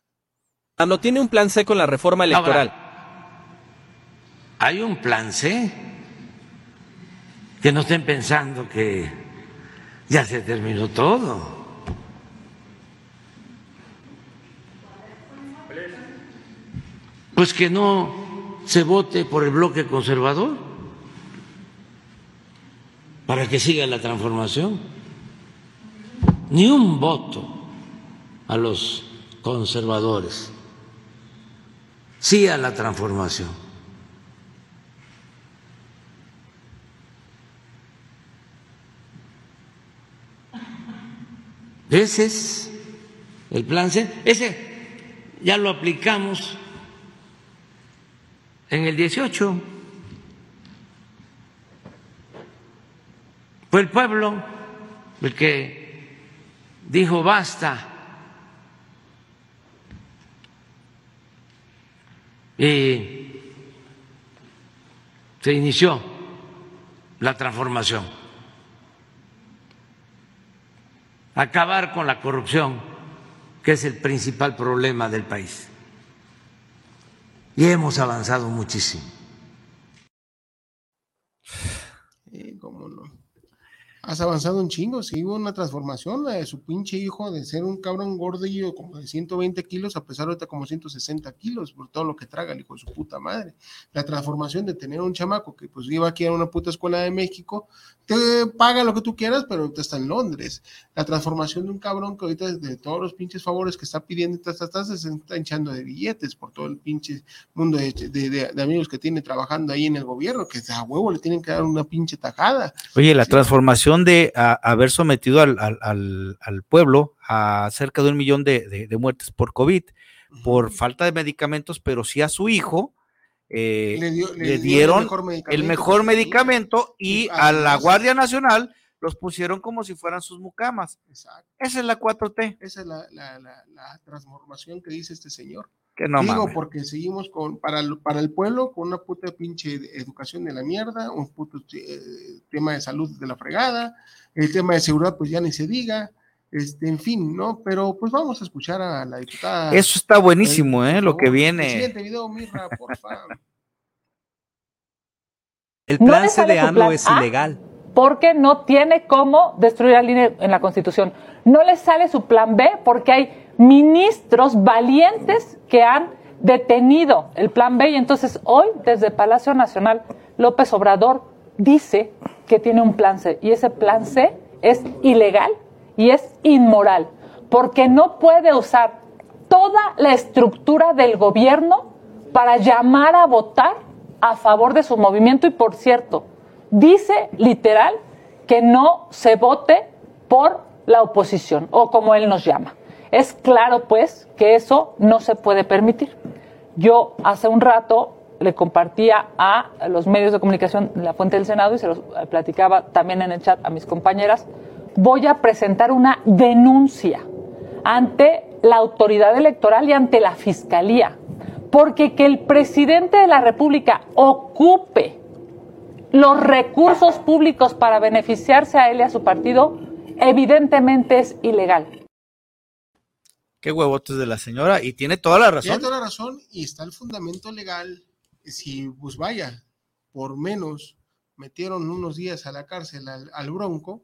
S13: AMLO tiene un plan C con la reforma electoral.
S15: Hay un plan C. Que no estén pensando que ya se terminó todo. Pues que no se vote por el bloque conservador para que siga la transformación. Ni un voto a los conservadores. Sí a la transformación. Ese es el plan C. Ese ya lo aplicamos en el 18. Fue el pueblo el que dijo basta. Y se inició la transformación. Acabar con la corrupción, que es el principal problema del país. Y hemos avanzado muchísimo.
S2: Has avanzado un chingo, sí hubo una transformación, la de su pinche hijo de ser un cabrón gordillo como de 120 kilos a pesar ahorita como 160 kilos por todo lo que traga el hijo de su puta madre. La transformación de tener un chamaco que pues iba aquí a una puta escuela de México, te paga lo que tú quieras, pero ahorita está en Londres. La transformación de un cabrón que ahorita de todos los pinches favores que está pidiendo, tas, tas, tas, se está hinchando de billetes por todo el pinche mundo de, de- de- de amigos que tiene trabajando ahí en el gobierno, que a huevo le tienen que dar una pinche tajada.
S3: Oye, la transformación de a- haber sometido al, al- al- al pueblo a cerca de un millón de muertes por COVID, por falta de medicamentos, pero sí a su hijo, eh,
S2: Le dio- le
S3: le
S2: dio el
S3: dieron el mejor medicamento y
S2: Y
S3: a la Guardia Nacional los pusieron como si fueran sus mucamas.
S2: Exacto.
S3: Esa es la 4T.
S2: Esa es la, la- la- la transformación que dice este señor.
S3: Que no
S2: Digo,
S3: mames.
S2: porque seguimos con, para el, para el pueblo, con una puta pinche educación de la mierda, un puto eh, tema de salud de la fregada, el tema de seguridad, pues ya ni se diga, este, en fin, ¿no? Pero pues vamos a escuchar a la diputada.
S3: Eso está buenísimo,
S2: por
S3: ¿eh? Lo que viene.
S2: El siguiente video, Mirra, por favor.
S16: El
S17: No
S16: plan
S17: sale
S16: de AMLO
S17: plan
S16: es
S17: A.
S16: ilegal.
S17: porque no tiene cómo destruir al INE en la Constitución. No le sale su plan B porque hay ministros valientes que han detenido el plan B y entonces hoy desde Palacio Nacional López Obrador dice que tiene un plan C y ese plan C es ilegal y es inmoral porque no puede usar toda la estructura del gobierno para llamar a votar a favor de su movimiento y por cierto, dice literal que no se vote por la oposición o como él nos llama. Es claro pues que eso no se puede permitir. Yo hace un rato le compartía a los medios de comunicación la fuente del Senado y se los platicaba también en el chat a mis compañeras, voy a presentar una denuncia ante la autoridad electoral y ante la fiscalía, porque que el presidente de la República ocupe los recursos públicos para beneficiarse a él y a su partido, evidentemente es ilegal.
S3: Qué huevotes de la señora. Y tiene toda la
S2: Tiene
S3: razón.
S2: toda la razón y está el fundamento legal. Si, pues vaya, por menos metieron unos días a la cárcel al, al Bronco,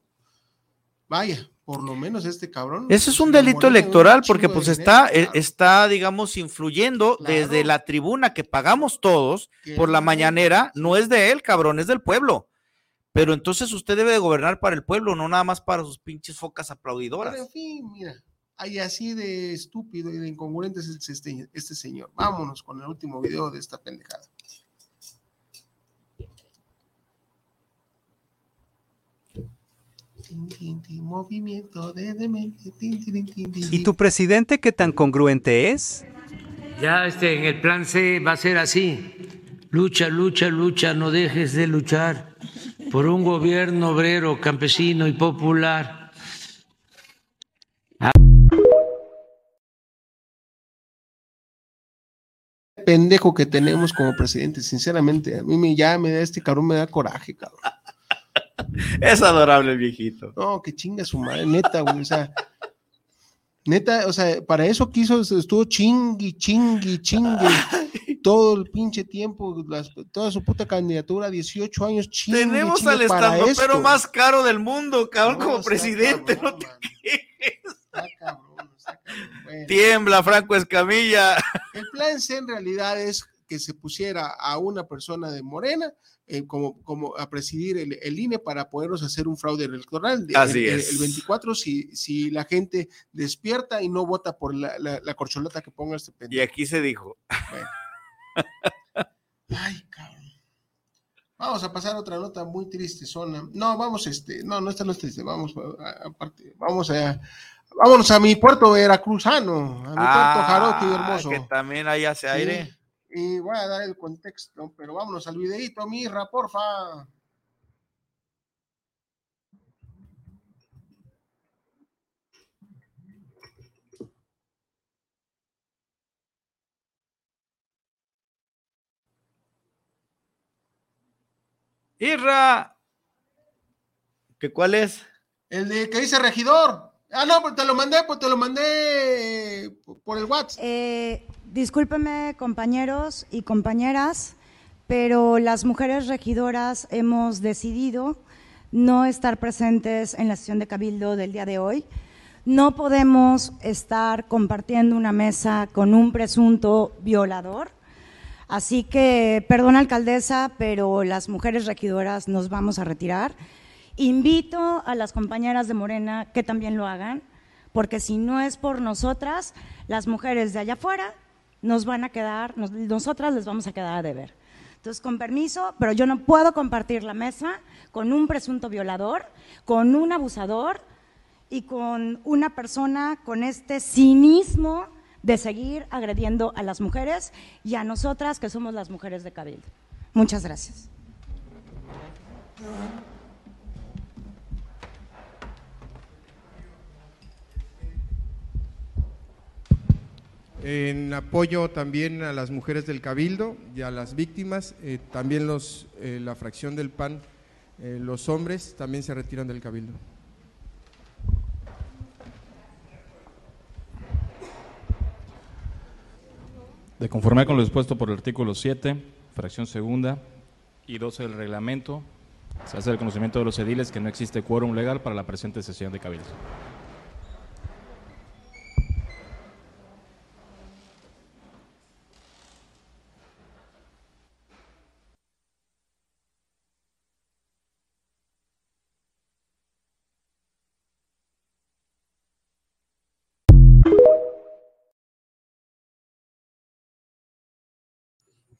S2: vaya, por lo menos este cabrón.
S3: Ese es un delito
S2: un
S3: electoral porque pues está, eh,
S2: claro.
S3: está, digamos, influyendo desde la tribuna que pagamos todos por la mañanera. No es de él, cabrón, es del pueblo. Pero entonces usted debe de gobernar para el pueblo, no nada más para sus pinches focas aplaudidoras.
S2: Pero en fin, mira, hay así de estúpido y de incongruente es este, este señor. Vámonos con el último video de esta pendejada. Tin, tin, tin, movimiento de demente.
S16: ¿Y tu presidente qué tan congruente es?
S15: Ya este, en el plan C va a ser así. Lucha, lucha, lucha, no dejes de luchar por un gobierno obrero, campesino y popular.
S2: pendejo que tenemos como presidente, sinceramente, a mí me, ya me da este cabrón, me da coraje, cabrón.
S3: Es adorable el viejito.
S2: No, que chinga su madre, neta, güey, o sea, neta, o sea, para eso quiso, estuvo chingui, chingui, chingue, todo el pinche tiempo, las- toda su puta candidatura, 18 años, chingue,
S3: Tenemos al
S2: para
S3: estandopero
S2: esto.
S3: más caro del mundo, cabrón,
S2: No,
S3: como presidente.
S2: cabrón,
S3: no te quejes.
S2: Está cabrón, está cabrón. Bueno.
S3: Tiembla, Franco Escamilla.
S2: El plan C en realidad es que se pusiera a una persona de Morena eh, como, como a presidir el, el INE para podernos hacer un fraude electoral. El-
S3: Así
S2: el,
S3: es.
S2: El 24, si, si la gente despierta y no vota por la, la- la corcholata que ponga este
S3: Y
S2: pendejo.
S3: aquí se dijo.
S2: Ay, cabrón. Vamos a pasar a otra nota muy triste, zona. No, vamos, este, no, no, esta no es triste, vamos, a- a- aparte, vamos a, vámonos a mi puerto veracruzano, a mi puerto Jarote hermoso.
S3: Ah, que también ahí hace aire.
S2: Y voy a dar el contexto, pero vámonos al videito, Mirra, porfa.
S3: Irra. ¿Qué cuál es?
S2: El de que dice regidor. Ah, no, pues te lo mandé, pues te lo mandé por el WhatsApp.
S18: Eh, discúlpeme, compañeros y compañeras, pero las mujeres regidoras hemos decidido no estar presentes en la sesión de Cabildo del día de hoy. No podemos estar compartiendo una mesa con un presunto violador. Así que, perdón alcaldesa, pero las mujeres regidoras nos vamos a retirar. Invito a las compañeras de Morena que también lo hagan, porque si no es por nosotras, las mujeres de allá afuera nos van a quedar, nosotras les vamos a quedar a deber. Entonces, con permiso, pero yo no puedo compartir la mesa con un presunto violador, con un abusador y con una persona con este cinismo de seguir agrediendo a las mujeres y a nosotras que somos las mujeres de Cabildo. Muchas gracias.
S19: En apoyo también a las mujeres del Cabildo y a las víctimas, eh, también los, eh, la fracción del PAN, eh, los hombres también se retiran del Cabildo.
S20: De conformar con lo dispuesto por el artículo 7, fracción segunda y 12 del reglamento, se hace el conocimiento de los ediles que no existe quórum legal para la presente sesión de Cabildo.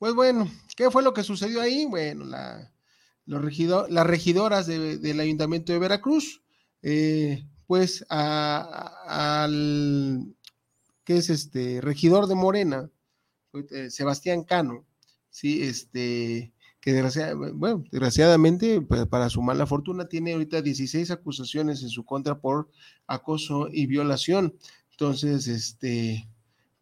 S2: Pues bueno, ¿qué fue lo que sucedió ahí? Bueno, la, las regidoras del Ayuntamiento de Veracruz, eh, pues al que es este regidor de Morena, eh, Sebastián Cano, sí, este, que desgraciadamente, pues, para su mala fortuna, tiene ahorita 16 acusaciones en su contra por acoso y violación. Entonces, este,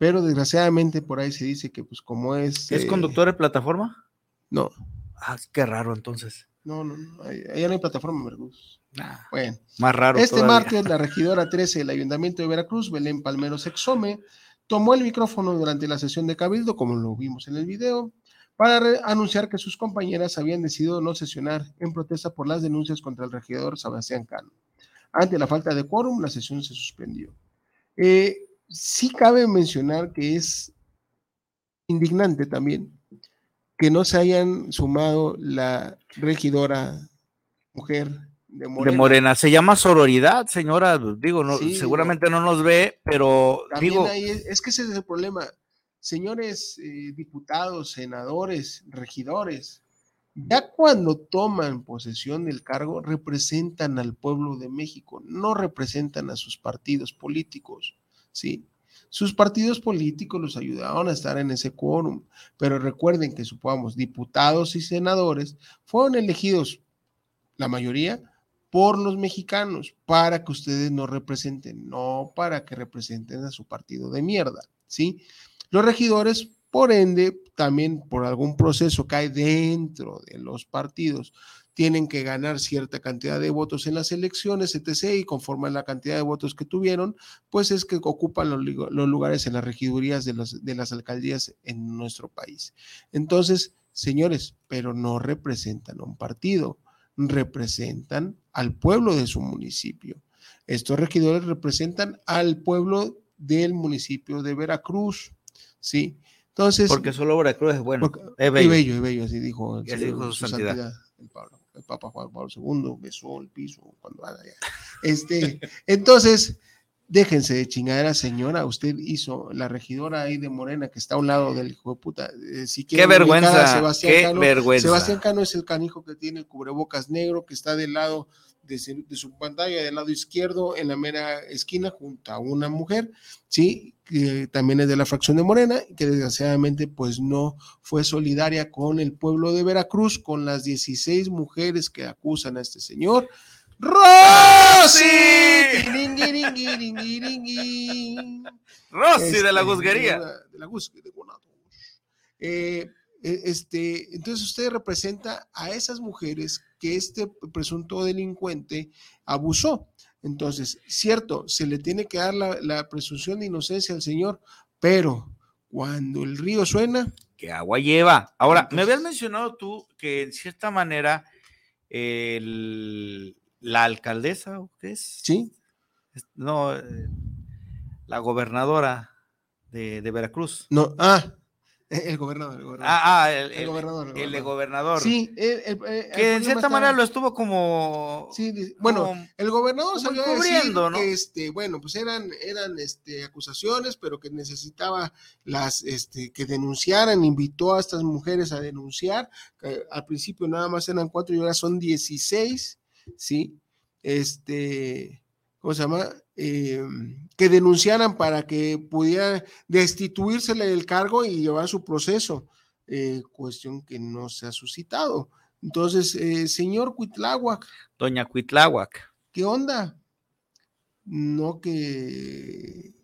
S2: pero desgraciadamente por ahí se dice que pues como es...
S3: ¿Es
S2: eh,
S3: conductor de plataforma?
S2: No.
S3: Ah, qué raro entonces.
S2: No, no, no, allá no hay plataforma, Vergus. bueno.
S3: Más raro.
S2: Este martes, la regidora 13 del Ayuntamiento de Veracruz, Belén Palmero Sexome, tomó el micrófono durante la sesión de Cabildo, como lo vimos en el video, para anunciar que sus compañeras habían decidido no sesionar en protesta por las denuncias contra el regidor Sebastián Cano. Ante la falta de quórum, la sesión se suspendió. Eh, sí cabe mencionar que es indignante también que no se hayan sumado la regidora mujer de Morena.
S3: De Morena. Se llama sororidad, señora. Digo, no, seguramente no nos ve, pero digo.
S2: es, que ese es el problema. Señores eh, diputados, senadores, regidores, ya cuando toman posesión del cargo, representan al pueblo de México, no representan a sus partidos políticos. ¿Sí? Sus partidos políticos los ayudaron a estar en ese quórum, pero recuerden que, supongamos, diputados y senadores fueron elegidos, la mayoría, por los mexicanos, para que ustedes no representen, no para que representen a su partido de mierda, ¿sí? Los regidores, por ende, también por algún proceso que hay dentro de los partidos, tienen que ganar cierta cantidad de votos en las elecciones, etc. Y conforme a la cantidad de votos que tuvieron, pues es que ocupan los, lugares en las regidurías de, de las alcaldías en nuestro país. Entonces, señores, pero no representan a un partido, representan al pueblo de su municipio. Estos regidores representan al pueblo del municipio de Veracruz, ¿sí? Entonces.
S3: Porque solo Veracruz es bueno.
S2: es bello. Y bello, así dijo, su, santidad. el Pablo el Papa Juan Pablo II besó el piso cuando Este, entonces, déjense de chingadera, señora. Usted hizo la regidora ahí de Morena que está a un lado del hijo de puta. Eh,
S3: qué vergüenza. Sebastián vergüenza.
S2: Sebastián Cano es el canijo que tiene el cubrebocas negro, que está del lado de, su pantalla, del lado izquierdo, en la mera esquina, junto a una mujer, ¿sí? Que también es de la fracción de Morena, que desgraciadamente pues no fue solidaria con el pueblo de Veracruz, con las 16 mujeres que acusan a este señor. ¡Rosy!
S3: Rosy de la Guzguería.
S2: De la, de e, este, entonces usted representa a esas mujeres que este presunto delincuente abusó. Entonces, cierto, se le tiene que dar la, presunción de inocencia al señor, pero cuando el río suena...
S3: ¿Qué agua lleva? Ahora, me habías mencionado tú que en cierta manera el- la alcaldesa, ¿o ¿qué es?
S2: Sí.
S3: No, eh, la gobernadora de, de Veracruz.
S2: No, ah, el gobernador. El gobernador.
S3: Ah, ah, el,
S2: El
S3: el-
S2: gobernador, el
S3: el de
S2: gobernador.
S3: gobernador.
S2: Sí, el-
S3: que en cierta manera lo estuvo como.
S2: Sí, bueno,
S3: como-
S2: el gobernador salió a decir
S3: encubriendo, ¿no?
S2: que, este, bueno, pues eran, eran este, acusaciones, pero que necesitaba las, este, que denunciaran, invitó a estas mujeres a denunciar, que al principio nada más eran cuatro y ahora son 16, ¿sí? Este, ¿cómo se llama? Eh, que denunciaran para que pudiera destituírsele del cargo y llevar su proceso, eh, cuestión que no se ha suscitado. Entonces, eh, señor Cuitláhuac,
S3: Doña Cuitláhuac.
S2: ¿qué onda? No que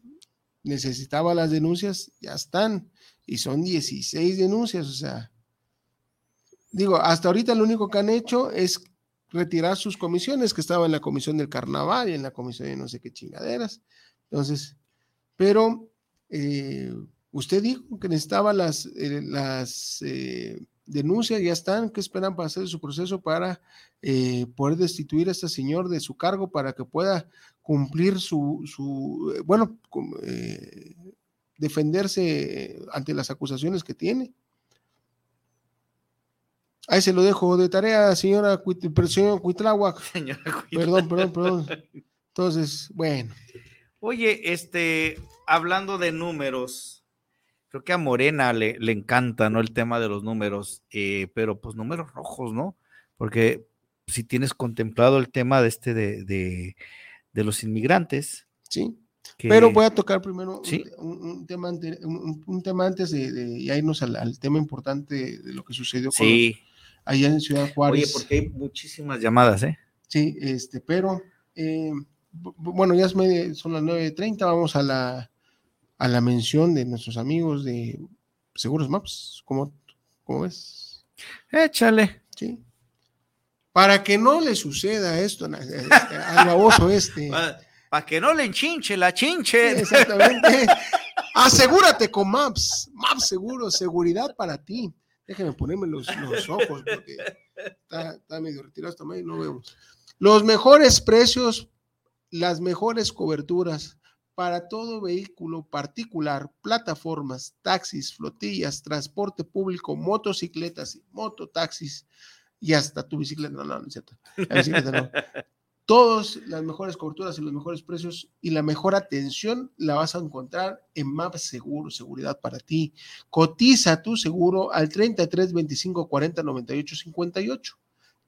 S2: necesitaba las denuncias, ya están, y son 16 denuncias, o sea, digo, hasta ahorita lo único que han hecho es retirar sus comisiones, que estaba en la comisión del carnaval y en la comisión de no sé qué chingaderas. Entonces, pero eh, usted dijo que necesitaba las, eh, las eh, denuncias, ya están, ¿qué esperan para hacer su proceso para eh, poder destituir a este señor de su cargo para que pueda cumplir su, su bueno, defenderse ante las acusaciones que tiene? Ahí se lo dejo de tarea, señora Cuit- pero señor Cuitláhuac.
S3: Señora
S2: Perdón, perdón, perdón. Entonces, bueno.
S3: Oye, este, hablando de números, creo que a Morena le, le encanta, ¿no? El tema de los números, eh, pero pues números rojos, ¿no? Porque si tienes contemplado el tema de este de, de, de los inmigrantes.
S2: Sí.
S3: que-
S2: Pero voy a tocar primero un-
S3: Sí.
S2: un, un tema, ante- un, un tema antes de, de irnos al, al tema importante de lo que sucedió con
S3: Sí.
S2: los- allá en Ciudad Juárez.
S3: Oye, porque hay muchísimas llamadas, ¿eh?
S2: Sí, este, pero eh, bu- bu- bueno, ya es media- son las 9.30, vamos a la, a la mención de nuestros amigos de Seguros Maps, ¿cómo, cómo ves?
S3: Échale.
S2: Sí. Para que no le suceda esto este, al baboso este.
S3: Para que no le enchinche la chinche.
S2: Exactamente. Asegúrate con Maps. Maps seguro, seguridad para ti. Déjame ponerme los, los ojos porque está, está medio retirado esta madre y no vemos. Los mejores precios, las mejores coberturas para todo vehículo particular, plataformas, taxis, flotillas, transporte público, motocicletas, mototaxis y hasta tu bicicleta. No, no, no es cierto. La bicicleta no todas las mejores coberturas y los mejores precios y la mejor atención la vas a encontrar en Maps Seguro, seguridad para ti. Cotiza tu seguro al 33 25 40 98 58.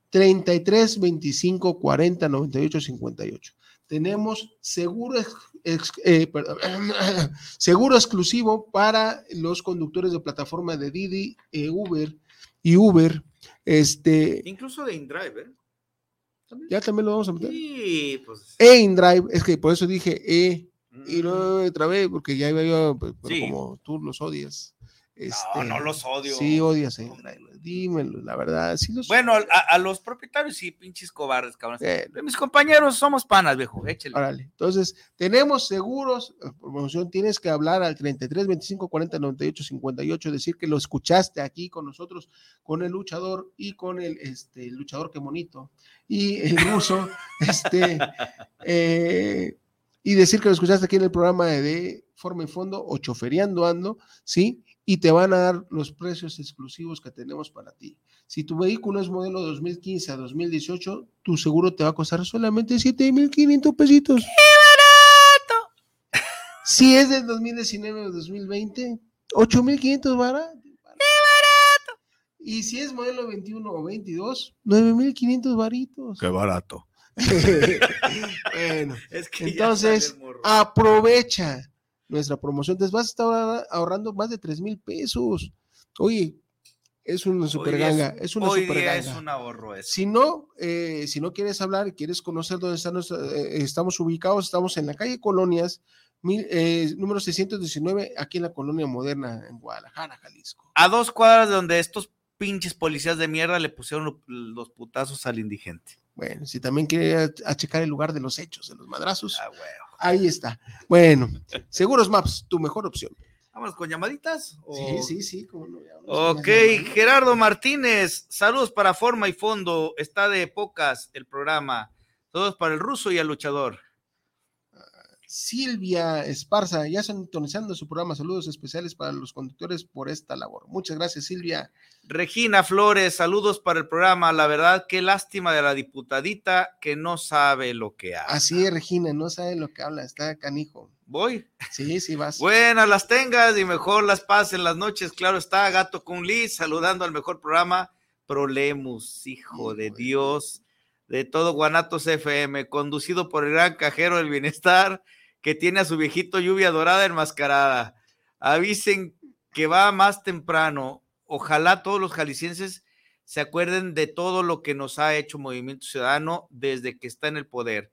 S2: 33 25 40 98 58. Tenemos seguro, eh, seguro exclusivo para los conductores de plataforma de Didi, eh, Uber y Uber. Este,
S3: Incluso de InDrive, ¿eh?
S2: ya también lo vamos a meter.
S3: Sí, pues.
S2: E InDrive, es que por eso dije E y no otra vez, porque ya iba yo, pero
S3: Sí.
S2: como tú los odias.
S3: No,
S2: este,
S3: no los odio.
S2: Sí, odias InDrive, dímelo, la verdad. Sí los
S3: Bueno, a, a los propietarios sí, pinches cobardes, cabrón.
S2: Eh.
S3: Mis compañeros somos panas, viejo. Échale.
S2: Órale. Entonces, tenemos seguros, eh, promoción, tienes que hablar al 33 25 40 98 58, decir que lo escuchaste aquí con nosotros, con el luchador y con el este, el luchador que bonito y el ruso, este, eh, y decir que lo escuchaste aquí en el programa de, de Forma y Fondo o Choferiando Ando, ¿sí? Y te van a dar los precios exclusivos que tenemos para ti. Si tu vehículo es modelo 2015 a 2018, tu seguro te va a costar solamente 7,500 pesitos. ¡Qué barato! Si es del 2019 o 2020, 8,500 barato. ¡Qué barato! Y si es modelo 21 o 22, 9,500 varitos.
S3: Qué barato.
S2: bueno,
S3: Es que
S2: entonces aprovecha nuestra promoción. Te vas a estar ahorra- ahorrando más de 3 mil pesos. Oye, es una super ganga.
S3: es-
S2: Es una
S3: hoy
S2: super
S3: día
S2: ganga.
S3: es un ahorro eso.
S2: Si no, eh, si no quieres hablar y quieres conocer dónde están nuestra- eh, estamos ubicados, estamos en la calle Colonias, mil- eh, número 619, aquí en la colonia moderna en Guadalajara, Jalisco.
S3: A dos cuadras de donde estos pinches policías de mierda le pusieron lo- los putazos al indigente.
S2: Bueno, si también quiere a, a checar el lugar de los hechos, de los madrazos,
S3: Ah,
S2: ahí está. Bueno, Seguros Maps, tu mejor opción.
S3: Vamos con llamaditas. ¿o?
S2: Sí, sí, sí. no, con
S3: Ok. Gerardo Martínez, saludos para Forma y Fondo. Está de pocas el programa. Todos para el ruso y el luchador.
S2: Silvia Esparza, ya sintonizando su programa. Saludos especiales para los conductores por esta labor. Muchas gracias, Silvia.
S3: Regina Flores, saludos para el programa. La verdad, qué lástima de la diputadita que no sabe lo que hace.
S2: Así es, Regina, no sabe lo que habla, está canijo.
S3: Voy.
S2: Sí, sí, vas.
S3: Buenas las tengas y mejor las pasen las noches. Claro está, Gato con Liz, saludando al mejor programa. Prolemus, hijo de Dios, de todo Guanatos FM, conducido por el gran cajero del bienestar que tiene a su viejito lluvia dorada enmascarada. Avisen que va más temprano. Ojalá todos los jaliscienses se acuerden de todo lo que nos ha hecho Movimiento Ciudadano desde que está en el poder.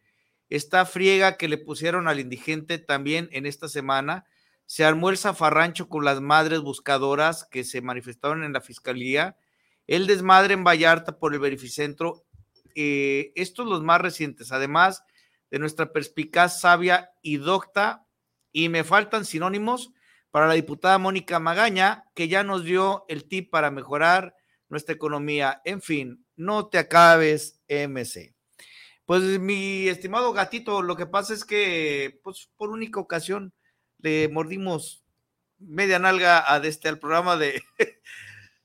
S3: Esta friega que le pusieron al indigente también en esta semana, se armó el zafarrancho con las madres buscadoras que se manifestaron en la fiscalía, el desmadre en Vallarta por el verificentro, eh, estos los más recientes, además de nuestra perspicaz, sabia y docta, y me faltan sinónimos para la diputada Mónica Magaña, que ya nos dio el tip para mejorar nuestra economía. En fin, no te acabes, MC. Pues mi estimado gatito, lo que pasa es que, pues por única ocasión, le mordimos media nalga a este, al programa de,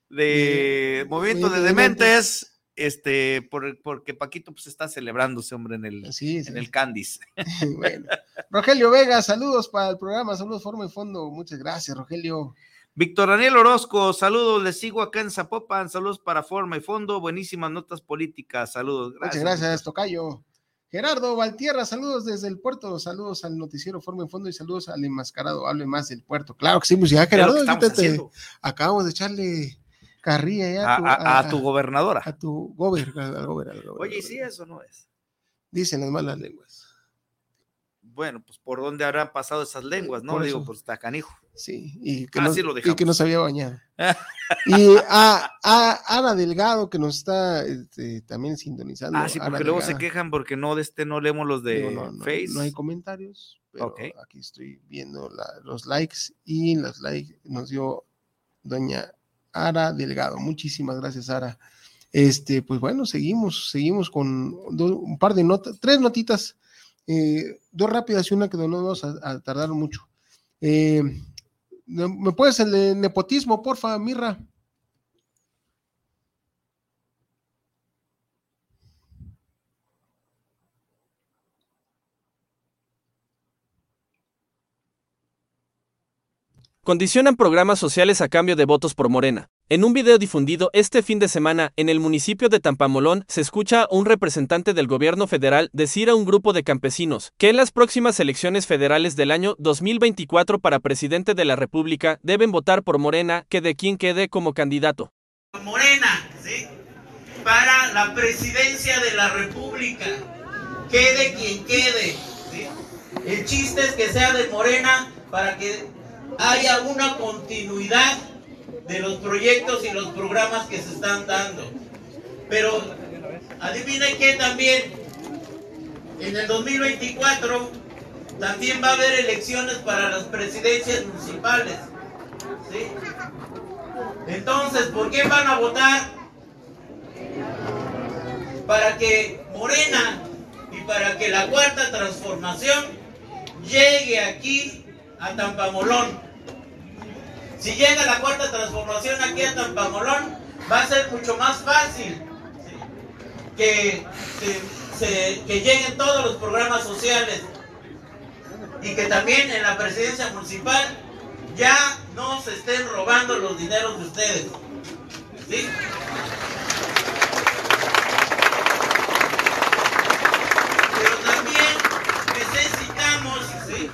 S3: de
S2: De-
S3: Movimiento de
S2: de
S3: Dementes, este, por, porque Paquito pues está celebrándose, hombre, en el,
S2: Sí,
S3: en el Candice.
S2: bueno. Rogelio Vega, saludos para el programa, saludos Forma y Fondo. Muchas gracias, Rogelio.
S3: Víctor Daniel Orozco, saludos, les sigo acá en Zapopan, saludos para Forma y Fondo, buenísimas notas políticas, saludos.
S2: Muchas gracias, Tocayo. Gerardo Valtierra, saludos desde el puerto, saludos al noticiero Forma y Fondo y saludos al enmascarado, hable más del puerto. Claro que sí, pues ya, Gerardo, te-
S3: haciendo.
S2: acabamos de echarle carrilla ya
S3: A, a- a tu gobernadora.
S2: a tu gober, gober.
S3: Oye, ¿y si eso no es?
S2: Dicen las malas lenguas.
S3: Bueno, pues por dónde habrán pasado esas lenguas, ¿no?
S2: Por
S3: Digo, pues está canijo.
S2: Sí, y que,
S3: Ah,
S2: no,
S3: sí lo
S2: y que
S3: dejamos.
S2: no se había bañado. Y a, a Ana Delgado, que nos está este, también sintonizando.
S3: Ah, sí,
S2: Ana
S3: porque luego se quejan porque no de este no leemos los de
S2: Digo, no, no,
S3: Face.
S2: no hay comentarios, pero
S3: Ok.
S2: aquí estoy viendo la- los likes y los likes nos dio doña Ara Delgado. Muchísimas gracias, Ara. Este, pues bueno, seguimos, seguimos con do- un par de notas, tres notitas, eh, dos rápidas y una que no nos a, a tardar mucho. Eh, ¿Me puedes el de nepotismo, porfa, Mirra?
S13: Condicionan programas sociales a cambio de votos por Morena. En un video difundido este fin de semana en el municipio de Tampamolón se escucha a un representante del gobierno federal decir a un grupo de campesinos que en las próximas elecciones federales del año 2024 para presidente de la República deben votar por Morena que de quien quede como candidato.
S21: Morena, ¿sí? Para la presidencia de la República. Quede quien quede. El chiste es que sea de Morena para que haya una continuidad de los proyectos y los programas que se están dando. Pero adivine qué también, en el 2024 también va a haber elecciones para las presidencias municipales. ¿sí? Entonces, ¿por qué van a votar? Para que Morena y para que la cuarta transformación llegue aquí a Tampamolón. Si llega la cuarta transformación aquí a Tampamolón, va a ser mucho más fácil que, que lleguen todos los programas sociales y que también en la presidencia municipal ya no se estén robando los dineros de ustedes. ¿Sí? Pero también necesitamos ¿sí?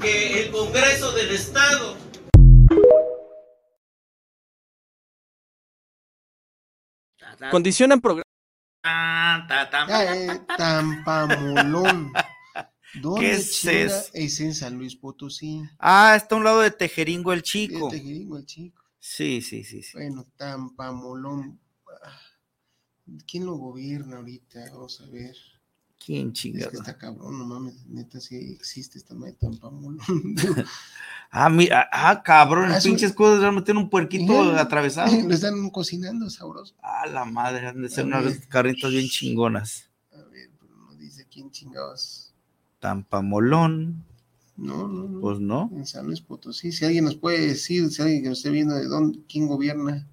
S21: Que el Congreso del Estado
S13: Condicionan programas
S2: Ya, eh, Tampamolón. ¿Dónde
S3: ¿Qué es
S2: es en San Luis Potosí?
S3: Ah, está a un lado de Tejeringo el Chico.
S2: Tejeringo, el chico.
S3: Sí, sí, sí. sí.
S2: Bueno, Tampamolón. ah, ¿Quién lo gobierna ahorita? Vamos a ver.
S3: ¿Quién
S2: Es
S3: chingado?
S2: que está cabrón, no mames, neta sí existe esta madre de Tampamolón.
S3: Ah, mira, ah, cabrón,
S2: Ah,
S3: el
S2: es un-
S3: pinche escudo le meten un puerquito atravesado.
S2: Lo están cocinando sabroso.
S3: Ah, la madre, han de ser
S2: A
S3: unas
S2: ver.
S3: carnitas bien chingonas.
S2: No dice quién chingados.
S3: Tampamolón.
S2: No, no, no.
S3: Pues no.
S2: En San Luis Potosí, si alguien nos puede decir, si alguien que nos esté viendo de dónde, quién gobierna.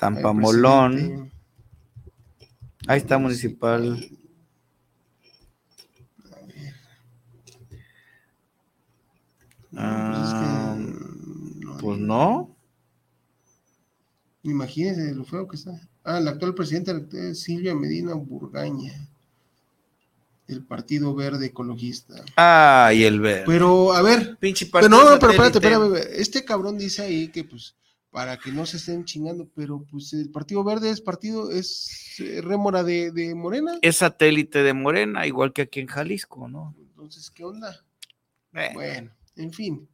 S3: Tampamolón.
S2: Al presidente.
S3: Ahí está municipal. Ah, pues no.
S2: Imagínense lo feo que está. Ah, el actual presidente es Silvia Medina Burgaña, del Partido Verde Ecologista.
S3: Ay, el verde.
S2: Pero, a ver,
S3: Pinche
S2: pero no, no, pero espérate, espérame, este cabrón dice ahí que pues para que no se estén chingando, pero pues el Partido Verde es partido, es eh, rémora de, de Morena,
S3: Es satélite de Morena, igual que aquí en Jalisco, ¿no?
S2: entonces, ¿qué onda?
S3: Eh.
S2: Bueno, en fin.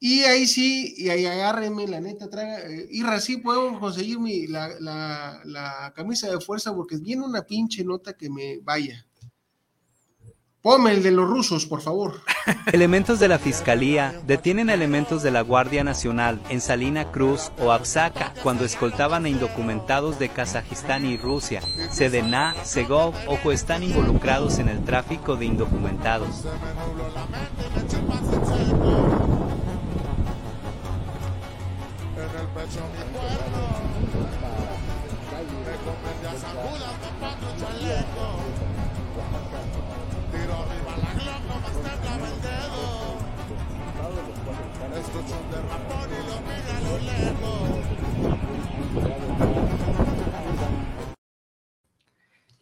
S2: Y ahí sí, y ahí agárrenme, la neta, traga. Eh, Irra, sí podemos conseguir mi, la, la, la camisa de fuerza porque viene una pinche nota que me vaya. Ponme el de los rusos, por favor.
S16: Elementos de la Fiscalía detienen a elementos de la Guardia Nacional en Salina Cruz o Absaka cuando escoltaban a indocumentados de Kazajistán y Rusia. Sedena, Segov, ojo, están involucrados en el tráfico de indocumentados.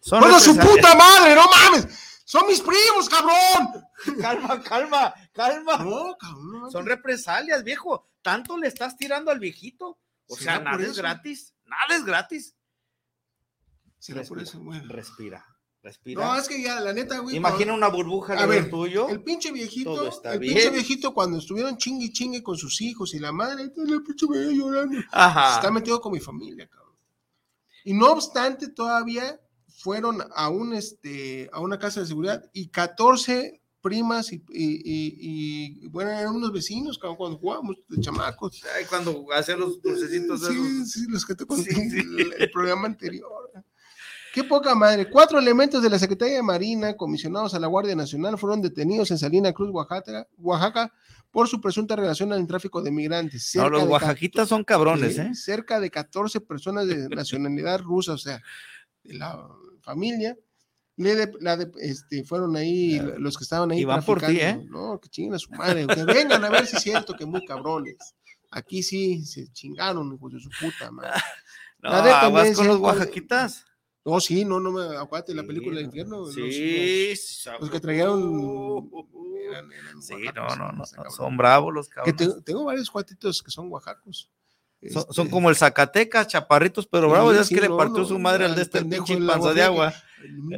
S3: Son
S2: ¡Bueno, su puta madre! ¡No mames! ¡Son mis primos, cabrón!
S3: Calma, calma, calma.
S2: No, cabrón.
S3: Son represalias, viejo. Tanto le estás tirando al viejito. O
S2: ¿Será
S3: sea, nada
S2: por
S3: es gratis. Nada es gratis.
S2: ¿Será por
S3: Respira,
S2: eso, güey?
S3: Respira, respira.
S2: No, es que ya, la neta, güey.
S3: Imagina una burbuja
S2: A ver,
S3: tuyo.
S2: El pinche viejito,
S3: Todo está
S2: el
S3: bien.
S2: pinche viejito cuando estuvieron chingue y chingue con sus hijos y la madre, entonces el pinche veía llorando.
S3: Ajá.
S2: Está metido con mi familia, cabrón. Y no obstante, todavía fueron a un este a una casa de seguridad y 14 primas y, y- y- y, bueno, eran unos vecinos cabrón, cuando jugábamos de chamacos.
S3: Ay, cuando hacían los dulcecitos
S2: Sí,
S3: esos.
S2: sí, los que te conté el, el programa anterior. Qué poca madre. Cuatro elementos de la Secretaría de Marina, comisionados a la Guardia Nacional, fueron detenidos en Salina Cruz, Oaxaca, Oaxaca por su presunta relación al tráfico de migrantes.
S3: No,
S2: Cerca
S3: los
S2: de
S3: oaxaquitas son cabrones, ¿eh?
S2: Cerca de 14 personas de nacionalidad rusa, o sea, de la familia. Le de- la de- este, fueron ahí los que estaban ahí.
S3: Y van por ti. ¿eh?
S2: No, que chinguen a su madre. Que vengan a ver si es cierto que muy cabrones. Aquí sí se chingaron, hijos de su puta madre.
S3: No,
S2: La dependencia,
S3: con los oaxaquitas.
S2: No, sí, no, no me acuérdate la película del infierno.
S3: Sí,
S2: los, los que trajeron. eran- eran
S3: Sí, no, no, no, son bravos los
S2: Que
S3: cabrones.
S2: tengo, tengo varios cuatitos que son oaxacos.
S3: Son,
S2: Este,
S3: son como el Zacatecas, chaparritos, pero
S2: Sí.
S3: Ya es
S2: sí,
S3: que le partió
S2: no,
S3: su madre al de este pinche panza de
S2: agua no,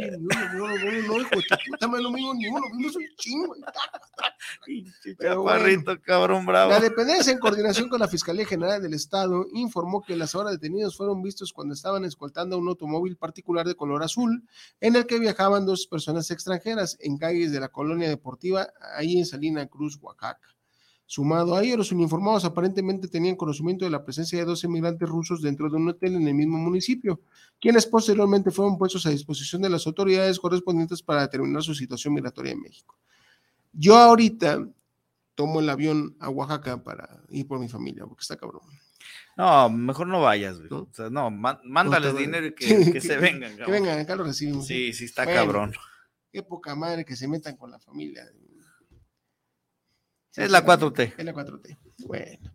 S2: hijo ni uno, chingo. Bueno.
S3: Chaparrito, cabrón, bravo.
S2: La dependencia, en coordinación con la Fiscalía General del Estado, informó que las ahora detenidos fueron vistos cuando estaban escoltando un automóvil particular de color azul, en el que viajaban dos personas extranjeras en calles de la colonia deportiva, ahí en Salina Cruz, Oaxaca. Sumado a ello, los uniformados aparentemente tenían conocimiento de la presencia de dos emigrantes rusos dentro de un hotel en el mismo municipio, quienes posteriormente fueron puestos a disposición de las autoridades correspondientes para determinar su situación migratoria en México. Yo ahorita tomo el avión a Oaxaca para ir por mi familia, porque está cabrón.
S3: No, mejor no vayas, güey. O sea, no, má- mándales dinero y que, que se vengan.
S2: Que
S3: cabrón.
S2: vengan, acá lo recibimos.
S3: Sí, sí, está
S2: Bueno,
S3: cabrón.
S2: Qué poca madre que se metan con la familia.
S3: Es la 4T.
S2: Es la 4T. Bueno.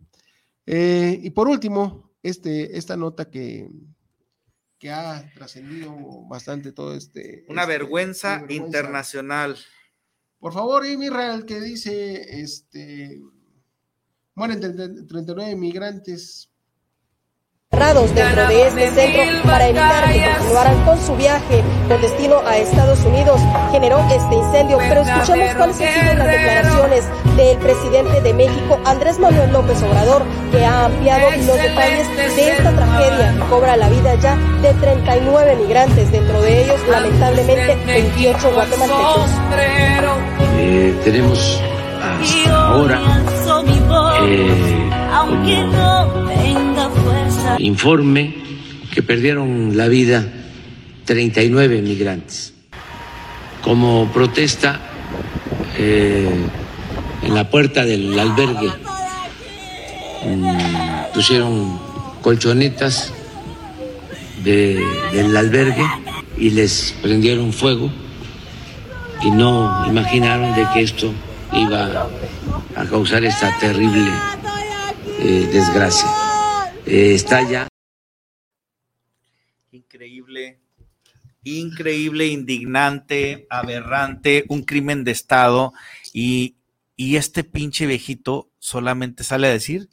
S2: Eh, y por último, este, esta nota que, que ha trascendido bastante todo este.
S3: Una
S2: este-
S3: vergüenza
S2: vergüenza.
S3: internacional.
S2: Por favor, Israel, que dice, este, mueren 30 39 migrantes
S22: encerrados dentro de este centro para evitar que continuaran con su viaje con destino a Estados Unidos generó este incendio. Pero escuchemos cuáles han sido las declaraciones del presidente de México, Andrés Manuel López Obrador, que ha ampliado los detalles de esta tragedia que cobra la vida ya de 39 migrantes, dentro de ellos lamentablemente 28 guatemaltecos.
S23: Eh, tenemos hasta ahora
S15: eh,
S24: aunque no tenga fuerza.
S15: Informe que perdieron la vida 39 migrantes. Como protesta eh, en la puerta del albergue mm, pusieron colchonetas de- del albergue y les prendieron fuego y no imaginaron de que esto iba a causar esta terrible eh, desgracia. Eh, está ya
S3: Increíble, increíble, indignante, aberrante, un crimen de Estado y, y este pinche viejito solamente sale a decir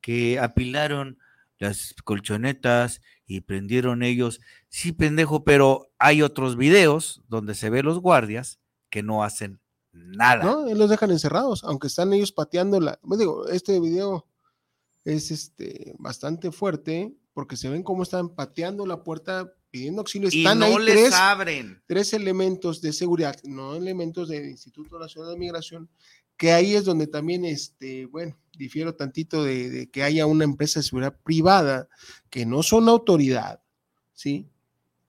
S3: que apilaron las colchonetas y prendieron ellos. Sí, pendejo, pero hay otros videos donde se ve los guardias que no hacen nada.
S2: ¿no? Los dejan encerrados, aunque están ellos pateando la. bueno, digo, este video es este bastante fuerte porque se ven cómo están pateando la puerta pidiendo auxilio.
S3: Y
S2: Están
S3: no
S2: ahí
S3: les
S2: tres,
S3: abren.
S2: tres elementos de seguridad, no elementos del Instituto Nacional de Migración, que ahí es donde también, este, bueno, difiero tantito de, de que haya una empresa de seguridad privada que no son autoridad, ¿sí?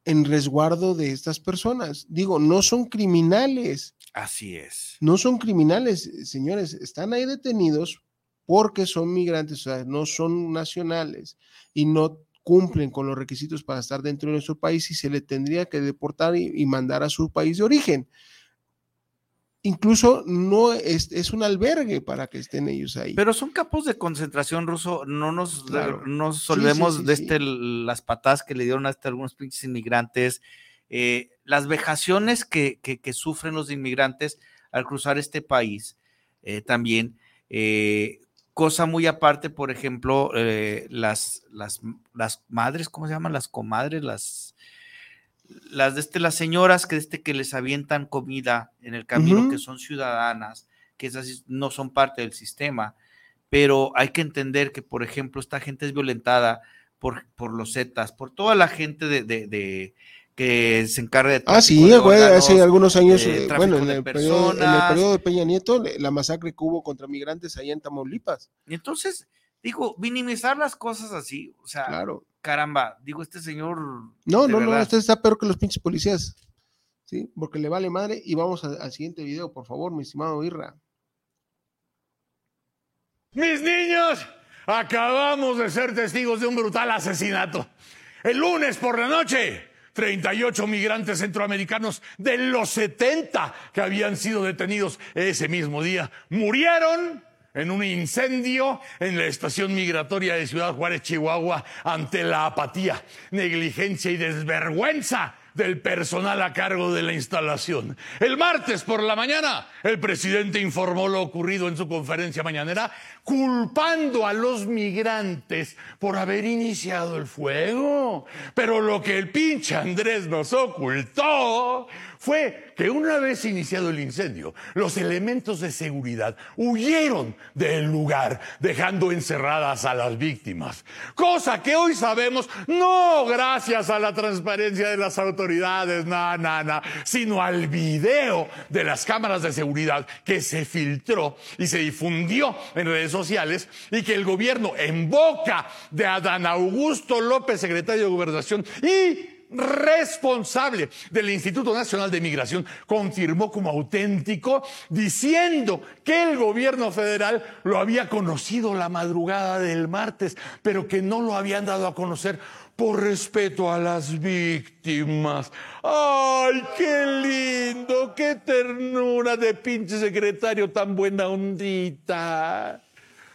S2: En resguardo de estas personas. Digo, no son criminales.
S3: Así es.
S2: No son criminales, señores, están ahí detenidos porque son migrantes, o sea, no son nacionales y no cumplen con los requisitos para estar dentro de nuestro país y se le tendría que deportar y, y mandar a su país de origen. Incluso no es, es un albergue para que estén ellos ahí.
S3: Pero son campos de concentración ruso, no nos,
S2: Claro.
S3: no nos
S2: Sí, sí,
S3: olvidemos
S2: sí,
S3: de este, las patadas que le dieron a este, algunos pinches inmigrantes, eh, las vejaciones que, que- que sufren los inmigrantes al cruzar este país eh, también. eh, cosa muy aparte, por ejemplo, eh, las, las, las madres, ¿cómo se llaman? Las comadres, las, las de este, las señoras que, este, que les avientan comida en el camino, que son ciudadanas, que esas no son parte del sistema, pero hay que entender que, por ejemplo, esta gente es violentada por, por los Zetas, por toda la gente de, de- de- que se encarga de
S2: Ah, sí,
S3: de
S2: güey, hace
S3: órganos,
S2: algunos años,
S3: eh,
S2: eh, bueno, en el, periodo, en el
S3: personas.
S2: periodo de Peña Nieto, la masacre que hubo contra migrantes allá en Tamaulipas.
S3: Y entonces, digo, minimizar las cosas así, o sea,
S2: Claro.
S3: caramba, digo, este señor.
S2: No, no, no, este está peor que los pinches policías. Sí, porque le vale madre. Y vamos a- al siguiente video, por favor, mi estimado Irra.
S23: Mis niños, acabamos de ser testigos de un brutal asesinato. El lunes por la noche, 38 migrantes centroamericanos de los 70 que habían sido detenidos ese mismo día murieron en un incendio en la estación migratoria de Ciudad Juárez, Chihuahua, ante la apatía, negligencia y desvergüenza del personal a cargo de la instalación. El martes por la mañana, el presidente informó lo ocurrido en su conferencia mañanera, culpando a los migrantes por haber iniciado el fuego. Pero lo que el pinche Andrés nos ocultó fue que una vez iniciado el incendio, los elementos de seguridad huyeron del lugar, dejando encerradas a las víctimas. Cosa que hoy sabemos no gracias a la transparencia de las autoridades, no, no, no, sino al video de las cámaras de seguridad que se filtró y se difundió en redes sociales y que el gobierno en boca de Adán Augusto López, secretario de Gobernación, y responsable del Instituto Nacional de Migración confirmó como auténtico, diciendo que el gobierno federal lo había conocido la madrugada del martes, pero que no lo habían dado a conocer por respeto a las víctimas. ¡Ay, qué lindo! ¡Qué ternura de pinche secretario tan buena ondita!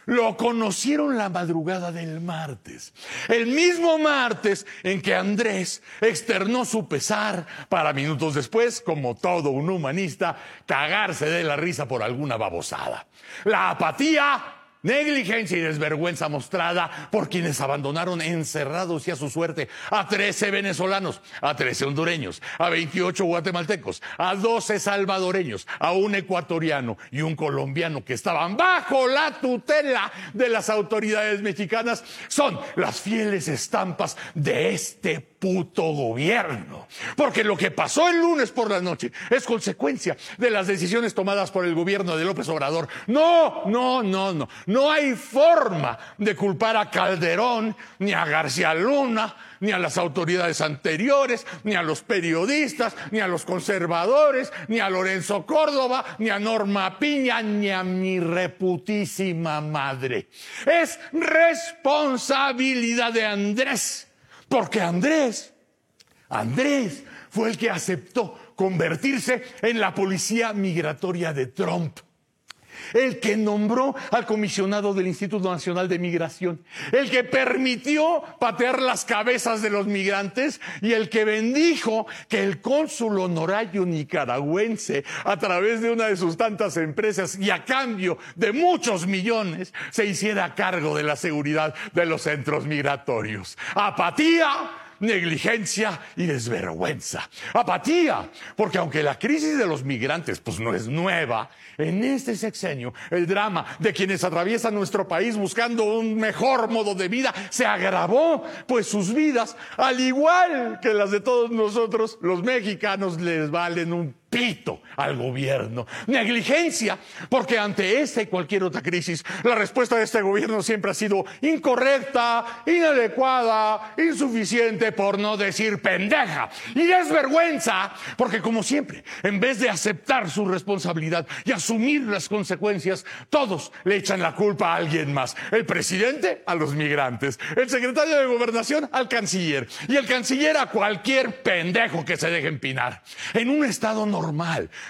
S23: Lo conocieron la madrugada del martes, el mismo martes en que Andrés externó su pesar para minutos después, como todo un humanista, cagarse de la risa por alguna babosada. La apatía, negligencia y desvergüenza mostrada por quienes abandonaron encerrados y a su suerte a 13 venezolanos, a 13 hondureños, a 28 guatemaltecos, a 12 salvadoreños, a un ecuatoriano y un colombiano que estaban bajo la tutela de las autoridades mexicanas, son las fieles estampas de este puto gobierno. Porque lo que pasó el lunes por la noche es consecuencia de las decisiones tomadas por el gobierno de López Obrador. No, no, no, no. No hay forma de culpar a Calderón, ni a García Luna, ni a las autoridades anteriores, ni a los periodistas, ni a los conservadores, ni a Lorenzo Córdoba, ni a Norma Piña, ni a mi reputísima madre. Es responsabilidad de Andrés, porque Andrés, Andrés fue el que aceptó convertirse en la policía migratoria de Trump el que nombró al comisionado del Instituto Nacional de Migración, el que permitió patear las cabezas de los migrantes y el que bendijo que el cónsul honorario nicaragüense, a través de una de sus tantas empresas y a cambio de muchos millones, se hiciera cargo de la seguridad de los centros migratorios. Apatía negligencia y desvergüenza. Apatía, porque aunque la crisis de los migrantes pues no es nueva, en este sexenio el drama de quienes atraviesan nuestro país buscando un mejor modo de vida se agravó, pues sus vidas, al igual que las de todos nosotros, los mexicanos les valen un pito al gobierno. Negligencia, porque ante esta y cualquier otra crisis, la respuesta de este gobierno siempre ha sido incorrecta, inadecuada, insuficiente, por no decir pendeja. Y desvergüenza, porque como siempre, en vez de aceptar su responsabilidad y asumir las consecuencias, todos le echan la culpa a alguien más. El presidente a los migrantes, el secretario de gobernación al canciller y el canciller a cualquier pendejo que se deje empinar. En un estado normal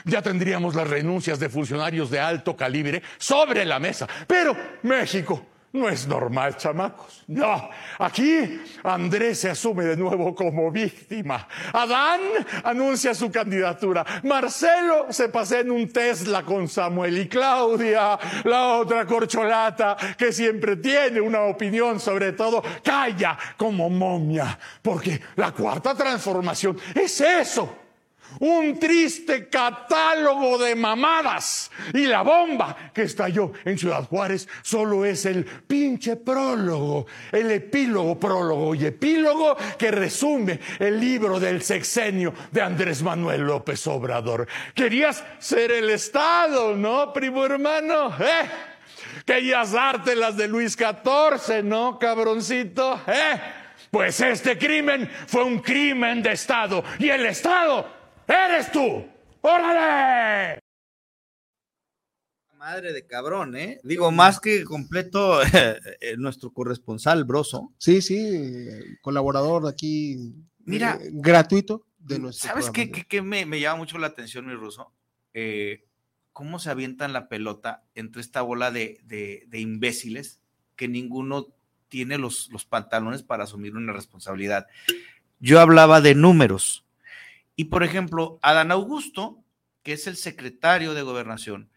S23: ya tendríamos las renuncias de funcionarios de alto calibre sobre la mesa. Pero México no es normal, chamacos. No, aquí Andrés se asume de nuevo como víctima. Adán anuncia su candidatura. Marcelo se pasea en un Tesla con Samuel y Claudia, la otra corcholata que siempre tiene una opinión sobre todo, calla como momia, porque la cuarta transformación es eso un triste catálogo de mamadas. Y la bomba que estalló en Ciudad Juárez solo es el pinche prólogo, el epílogo, prólogo y epílogo que resume el libro del sexenio de Andrés Manuel López Obrador. Querías ser el Estado, ¿no, primo hermano? ¿Eh? Querías darte las de Luis XIV, ¿no, cabroncito? ¿Eh? Pues este crimen fue un crimen de Estado y el Estado ¡Eres tú! ¡Órale!
S3: Madre de cabrón, ¿eh? Digo, más que completo, eh, nuestro corresponsal, Broso.
S2: Sí, sí, colaborador aquí.
S3: Mira,
S2: eh, gratuito de nuestro
S3: ¿Sabes qué- qué me, me llama mucho la atención, mi ruso? Eh, ¿Cómo se avientan la pelota entre esta bola de, de- de imbéciles que ninguno tiene los, los pantalones para asumir una responsabilidad? Yo hablaba de números. Y, por ejemplo, Adán Augusto, que es el secretario de gobernación,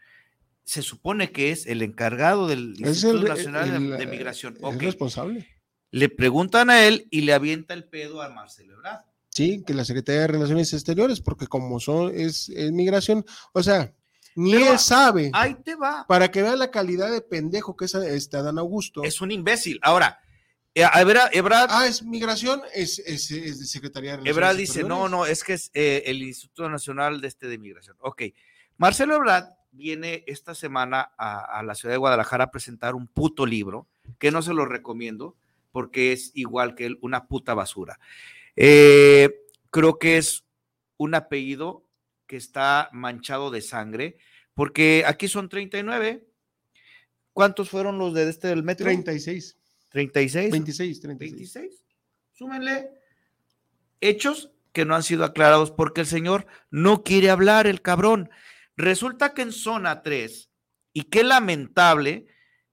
S3: se supone que es el encargado del
S2: Es
S3: Instituto
S2: el-
S3: Nacional de-
S2: el-
S3: de, Migración.
S2: Es responsable.
S3: Le preguntan a él y le avienta el pedo a Marcelo Ebrard.
S2: Sí, que la Secretaría de Relaciones Exteriores, porque como son, es, es migración, o sea, ni
S3: Pero
S2: él sabe.
S3: Ahí te va.
S2: Para que vean la calidad de pendejo que es este Adán Augusto.
S3: Es un imbécil. Ahora, eh, a Ebra-
S2: Ah, es migración, es, es, es de Secretaría de
S3: dice, no, no, es que es eh, el Instituto Nacional de este de Migración. Ok. Marcelo Ebrard viene esta semana a, a la ciudad de Guadalajara a presentar un puto libro, que no se lo recomiendo, porque es igual que él, una puta basura. Eh, creo que es un apellido que está manchado de sangre, porque aquí son 39. ¿Cuántos fueron los de este del metro?
S2: 36.
S3: 36.
S2: 26, 36.
S3: 26. Súmenle hechos que no han sido aclarados porque el señor no quiere hablar, el cabrón. Resulta que en zona 3, y qué lamentable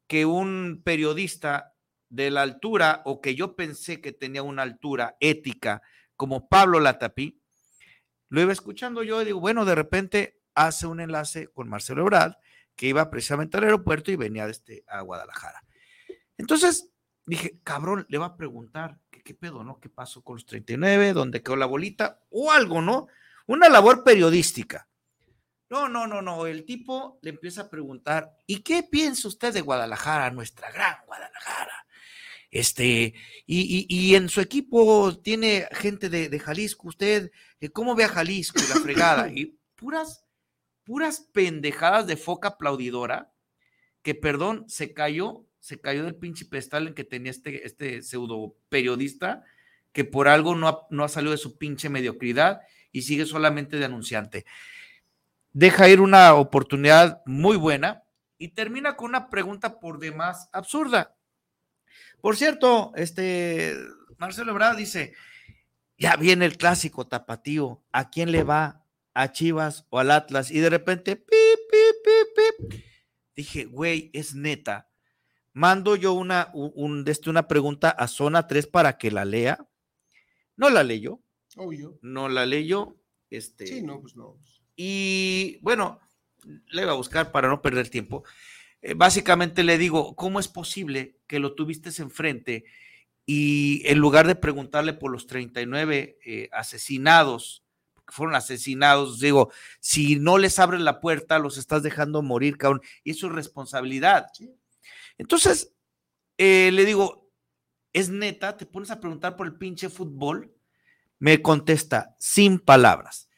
S3: que un periodista de la altura, o que yo pensé que tenía una altura ética, como Pablo Latapí, lo iba escuchando yo y digo, bueno, de repente hace un enlace con Marcelo Ebrard, que iba precisamente al aeropuerto y venía de este, a Guadalajara. Entonces dije, cabrón, le va a preguntar ¿qué, qué pedo, ¿no? ¿Qué pasó con los 39? ¿Dónde quedó la bolita? O algo, ¿no? Una labor periodística. No, no, no, no. El tipo le empieza a preguntar, ¿y qué piensa usted de Guadalajara, nuestra gran Guadalajara? Este, y, y- y en su equipo tiene gente de, de Jalisco, usted, eh, ¿cómo ve a Jalisco y la fregada? Y puras, puras pendejadas de foca aplaudidora, que perdón, se cayó, se cayó del pinche pedestal en que tenía este, este pseudo periodista, que por algo no ha, no ha salido de su pinche mediocridad y sigue solamente de anunciante. Deja ir una oportunidad muy buena y termina con una pregunta por demás absurda. Por cierto, este Marcelo Ebrard dice, ya viene el clásico tapatío, ¿a quién le va? ¿A Chivas o al Atlas? Y de repente, pip, pip, pip, pip. Dije, güey, es neta. Mando yo una, un, un- desde una pregunta a zona 3 para que la lea. No la leyó,
S2: Obvio.
S3: no la leyó. Este,
S2: Sí, no, pues no.
S3: y bueno, le iba a buscar para no perder tiempo. Eh, básicamente le digo, ¿cómo es posible que lo tuviste enfrente y en lugar de preguntarle por los 39 eh, asesinados, que fueron asesinados, digo, si no les abres la puerta, los estás dejando morir, cabrón, y eso es responsabilidad. Entonces, eh, le digo, ¿es neta? ¿Te pones a preguntar por el pinche fútbol? Me contesta, sin palabras.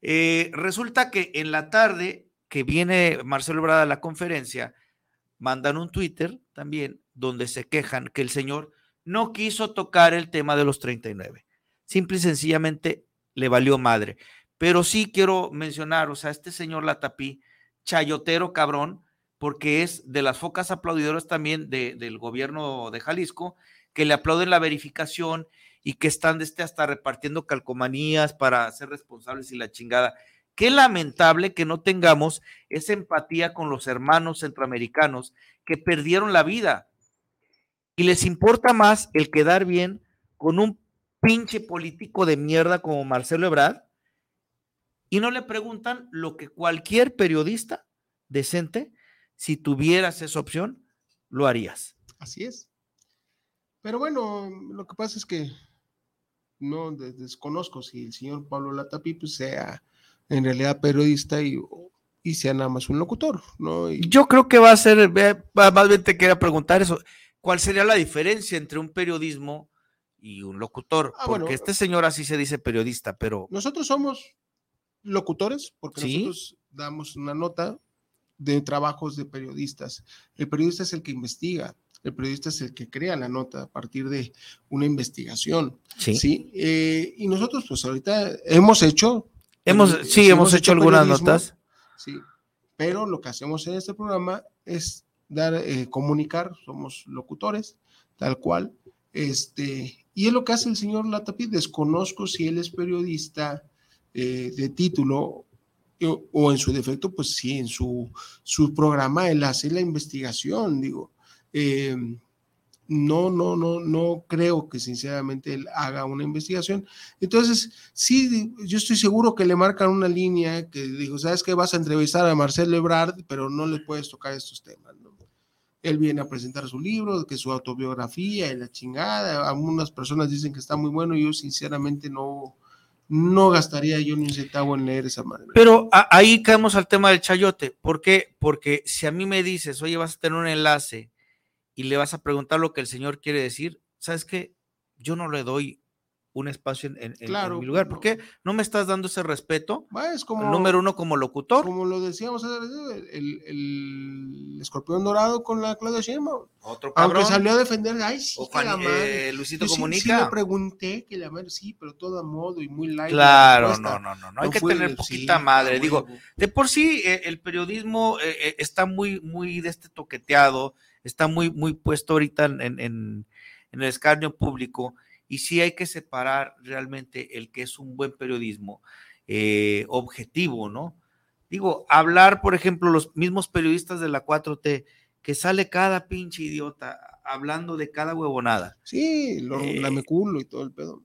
S3: Eh, resulta que en la tarde que viene Marcelo Ebrard a la conferencia, mandan un Twitter también donde se quejan que el señor no quiso tocar el tema de los 39. Simple y sencillamente le valió madre. Pero sí quiero mencionar, o sea, este señor Latapí, chayotero cabrón, porque es de las focas aplaudidoras también de- del gobierno de Jalisco, que le aplauden la verificación y que están desde hasta repartiendo calcomanías para ser responsables y la chingada. Qué lamentable que no tengamos esa empatía con los hermanos centroamericanos que perdieron la vida y les importa más el quedar bien con un pinche político de mierda como Marcelo Ebrard y no le preguntan lo que cualquier periodista decente, si tuvieras esa opción, lo harías.
S2: Así es. Pero bueno, lo que pasa es que no de- desconozco si el señor Pablo Latapí pues, sea en realidad periodista y, y sea nada más un locutor, ¿no? Y-
S3: Yo creo que va a ser, más bien te quería preguntar eso, ¿cuál sería la diferencia entre un periodismo y un locutor?
S2: Ah,
S3: Porque
S2: bueno.
S3: este señor así se dice periodista, pero
S2: Nosotros somos locutores porque
S3: Sí.
S2: nosotros damos una nota de trabajos de periodistas. El periodista es el que investiga, el periodista es el que crea la nota a partir de una investigación.
S3: Sí.
S2: Eh, y nosotros pues ahorita hemos hecho...
S3: Hemos-
S2: eh,
S3: sí, hemos hecho algunas notas.
S2: Sí, pero lo que hacemos en este programa es dar, eh, comunicar, somos locutores, tal cual. Este, y es lo que hace el señor Latapí. Desconozco si él es periodista eh, de título o, o en su defecto, pues sí, en su, su programa él hace la investigación, digo. Eh, no, no, no, no creo que sinceramente él haga una investigación. Entonces, sí, yo estoy seguro que le marcan una línea que dijo, sabes que vas a entrevistar a Marcelo Ebrard, pero no le puedes tocar estos temas. ¿no? Él viene a presentar su libro, que su autobiografía y la chingada. Algunas personas dicen que está muy bueno yo sinceramente no, no gastaría yo ni un centavo en leer esa madre.
S3: Pero ahí caemos al tema del chayote. ¿Por qué? Porque si a mí me dices, oye, vas a tener un enlace y le vas a preguntar lo que el señor quiere decir, ¿sabes qué? Yo no le doy un espacio en, mi lugar. ¿Por qué no me estás dando ese respeto?
S2: Va, es como,
S3: Número uno como locutor.
S2: como lo decíamos, el, el- el escorpión dorado con la Claudia Sheinbaum.
S3: Otro
S2: Aunque
S3: cabrón.
S2: salió a defender, ay, sí,
S3: O
S2: que la
S3: Juan-
S2: madre.
S3: eh, Luisito
S2: Yo sí- Sí,
S3: Comunica.
S2: le pregunté que la madre, sí, pero todo a modo y muy light. la
S3: Claro, no, no, no, no hay
S2: No
S3: que tener poquita
S2: sí,
S3: madre. Digo, de por sí eh, el periodismo eh, está muy, muy de este toqueteado, está muy, muy puesto ahorita en- en el escarnio público y sí hay que separar realmente el que es un buen periodismo eh, objetivo, ¿no? Digo, hablar, por ejemplo, los mismos periodistas de la 4T, que sale cada pinche idiota hablando de cada huevonada.
S2: Sí, lo,
S3: Eh,
S2: lameculo y todo el pedo.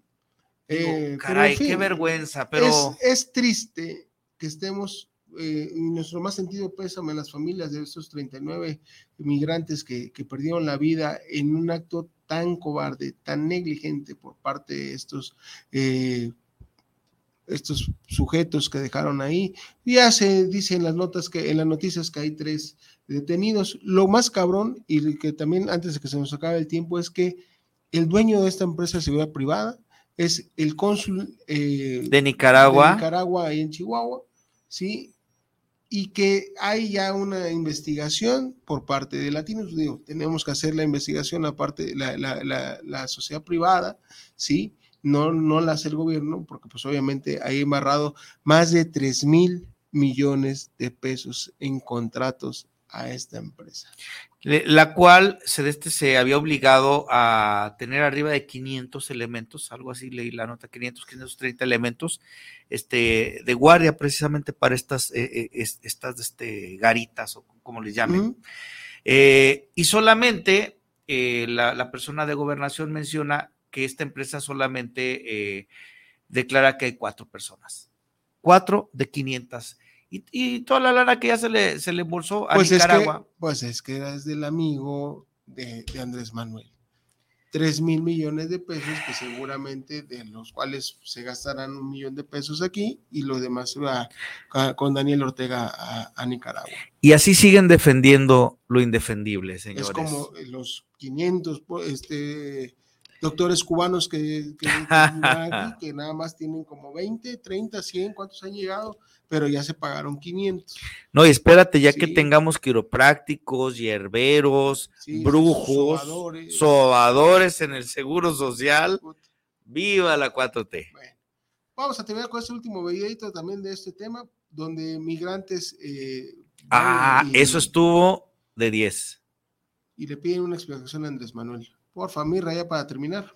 S3: Digo,
S2: Eh, en
S3: caray, qué vergüenza, pero...
S2: Es, es triste que estemos, eh, nuestro más sentido pésame a las familias de estos 39 migrantes que, que perdieron la vida en un acto tan cobarde, tan negligente por parte de estos, eh, estos sujetos que dejaron ahí. Ya se dice en las notas que, en las noticias que hay tres detenidos. Lo más cabrón, y que también antes de que se nos acabe el tiempo, es que el dueño de esta empresa de seguridad privada es el cónsul eh,
S3: De Nicaragua.
S2: de Nicaragua ahí en Chihuahua, ¿sí? Y que hay ya una investigación por parte de Latinos. Digo, tenemos que hacer la investigación aparte, la, la, la, la sociedad privada, ¿sí? No, no la hace el gobierno, porque pues obviamente hay embarrado más de 3 mil millones de pesos en contratos a esta empresa.
S3: La cual Celeste se había obligado a tener arriba de 500 elementos, algo así leí la nota, 500, 530 elementos este, de guardia precisamente para estas, eh, eh, estas este, garitas o como les llamen. Eh, y solamente eh, la, la persona de gobernación menciona que esta empresa solamente declara que hay cuatro personas, cuatro de 500. Y, y toda la lana que ya se le, se le embolsó a
S2: Pues es, que,
S3: Nicaragua.
S2: pues es que era del amigo de, de Andrés Manuel. 3 mil millones de pesos que seguramente de los cuales se gastarán un millón de pesos aquí y lo demás a- con Daniel Ortega a, a Nicaragua.
S3: Y así siguen defendiendo lo indefendible, señores.
S2: Es como los 500 po- este, doctores cubanos que, que, nada más tienen como 20, 30, 100, ¿cuántos han llegado? Pero ya se pagaron 500.
S3: No, y espérate, ya que tengamos quiroprácticos, hierberos,
S2: Sí,
S3: brujos,
S2: sobadores.
S3: sobadores en el seguro social. ¡Viva la 4T!
S2: Vamos a terminar con este último videito también de este tema, donde migrantes eh,
S3: Ah,
S2: y-
S3: eso estuvo de 10.
S2: y le piden una explicación a Andrés Manuel. Por favor, ya para terminar.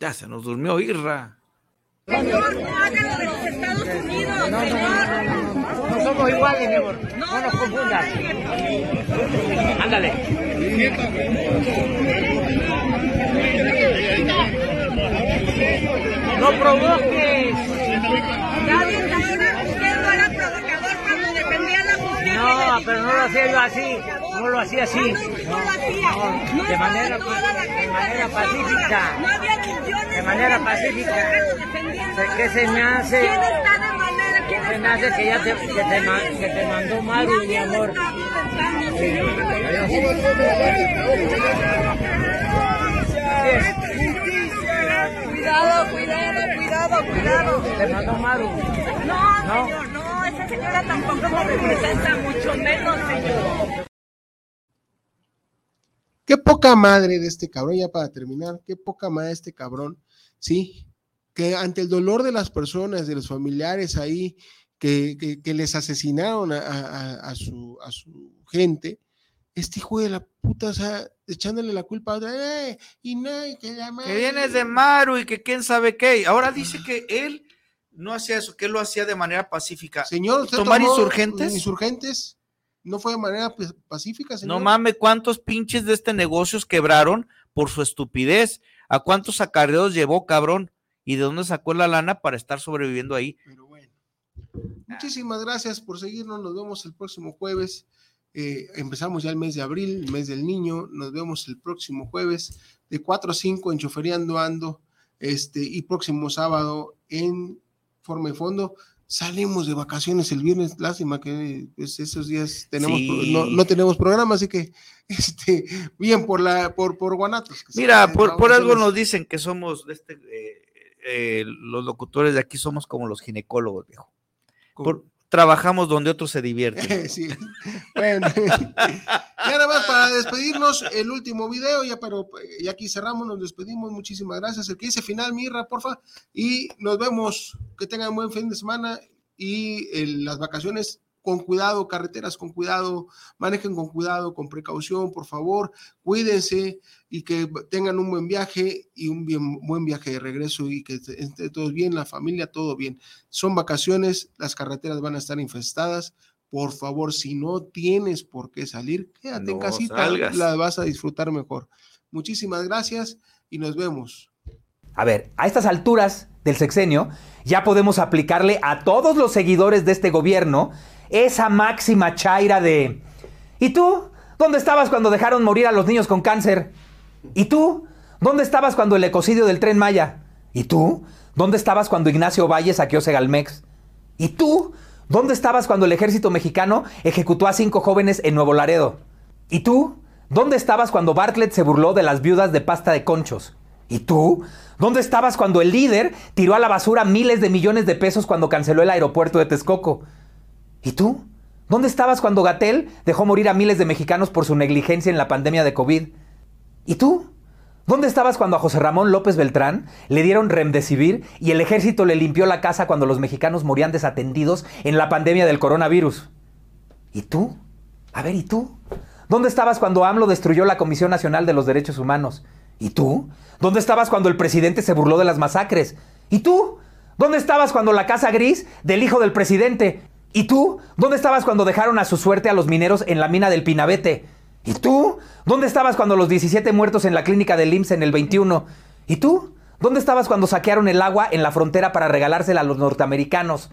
S3: Ya se nos durmió Irra.
S24: Señor, no hagan lo de los Estados Unidos, señor.
S25: No somos iguales, mi amor. No nos confundas. Ándale. No provoques.
S24: Ya desde ahora usted no era provocador cuando defendía a la mujer.
S25: No, pero no lo hacía yo así. No lo hacía así.
S24: No. No
S25: de manera, de manera pacífica. De manera pacífica. ¿Qué se me hace?
S24: ¿Quién está de manera? ¿Quién
S25: Se me hace que ya te, que te, ma- que te mandó Maru, mi amor.
S24: Cuidado, cuidado, cuidado, cuidado.
S25: Te mandó Maru.
S24: No,
S25: No.
S24: Señora tampoco me representa, mucho menos, señor.
S2: Qué poca madre de este cabrón, ya para terminar, qué poca madre de este cabrón, sí, que ante el dolor de las personas, de los familiares ahí, que, que- que les asesinaron a, a- a- a su, a su gente, este hijo de la puta, o sea, echándole la culpa a otra, "Eh, y no, y que la
S3: Que vienes de Maru y que quién sabe qué. Ahora dice que él no hacía eso, que él lo hacía de manera pacífica.
S2: Señor, ¿usted
S3: tomar
S2: tomó
S3: insurgentes.
S2: Insurgentes, no fue de manera pues, pacífica, señor.
S3: No mames, cuántos pinches de este negocios quebraron por su estupidez. ¿A cuántos acarreos llevó, cabrón? ¿Y de dónde sacó la lana para estar sobreviviendo ahí?
S2: Muchísimas gracias por seguirnos. Nos vemos el próximo jueves. Eh, empezamos ya el mes de abril, el mes del niño. Nos vemos el próximo jueves de 4 a 5 en Choferiando Ando. Este, y próximo sábado en Forma y Fondo. Salimos de vacaciones el viernes. Lástima que pues, esos días tenemos
S3: Sí.
S2: no, no tenemos programa, así que este, bien por la por, por Guanatos.
S3: Mira, por, por algo nos dicen que somos este, eh, eh, los locutores de aquí somos como los ginecólogos, viejo. Por- trabajamos donde otros se divierten.
S2: Sí. Bueno, ya nada más para despedirnos, el último video, ya pero ya aquí cerramos, nos despedimos, muchísimas gracias. El que dice final, Mirra, porfa, y nos vemos, que tengan buen fin de semana y en las vacaciones con cuidado, carreteras con cuidado, manejen con cuidado, con precaución, por favor, cuídense y que tengan un buen viaje y un bien, buen viaje de regreso y que esté todo bien, la familia, todo bien. Son vacaciones, las carreteras van a estar infestadas. Por favor, si no tienes por qué salir, quédate en
S3: No
S2: casita,
S3: salgas.
S2: la vas a disfrutar mejor. Muchísimas gracias y nos vemos.
S26: A ver, a estas alturas del sexenio ya podemos aplicarle a todos los seguidores de este gobierno esa máxima chaira de ¿Y tú? ¿Dónde estabas cuando dejaron morir a los niños con cáncer? ¿Y tú? ¿Dónde estabas cuando el ecocidio del tren Maya? ¿Y tú? ¿Dónde estabas cuando Ignacio Valle saqueó Segalmex? ¿Y tú? ¿Dónde estabas cuando el ejército mexicano ejecutó a cinco jóvenes en Nuevo Laredo? ¿Y tú? ¿Dónde estabas cuando Bartlett se burló de las viudas de pasta de conchos? ¿Y tú? ¿Dónde estabas cuando el líder tiró a la basura miles de millones de pesos cuando canceló el aeropuerto de Texcoco? ¿Y tú? ¿Dónde estabas cuando Gatel dejó morir a miles de mexicanos por su negligencia en la pandemia de COVID? ¿Y tú? ¿Dónde estabas cuando a José Ramón López Beltrán le dieron remdesivir y el ejército le limpió la casa cuando los mexicanos morían desatendidos en la pandemia del coronavirus? ¿Y tú? A ver, ¿y tú? ¿Dónde estabas cuando AMLO destruyó la Comisión Nacional de los Derechos Humanos? ¿Y tú? ¿Dónde estabas cuando el presidente se burló de las masacres? ¿Y tú? ¿Dónde estabas cuando la Casa Gris del hijo del presidente? ¿Y tú? ¿Dónde estabas cuando dejaron a su suerte a los mineros en la mina del Pinabete? ¿Y tú? ¿Dónde estabas cuando los 17 muertos en la clínica del IMSS en el 21? ¿Y tú? ¿Dónde estabas cuando saquearon el agua en la frontera para regalársela a los norteamericanos?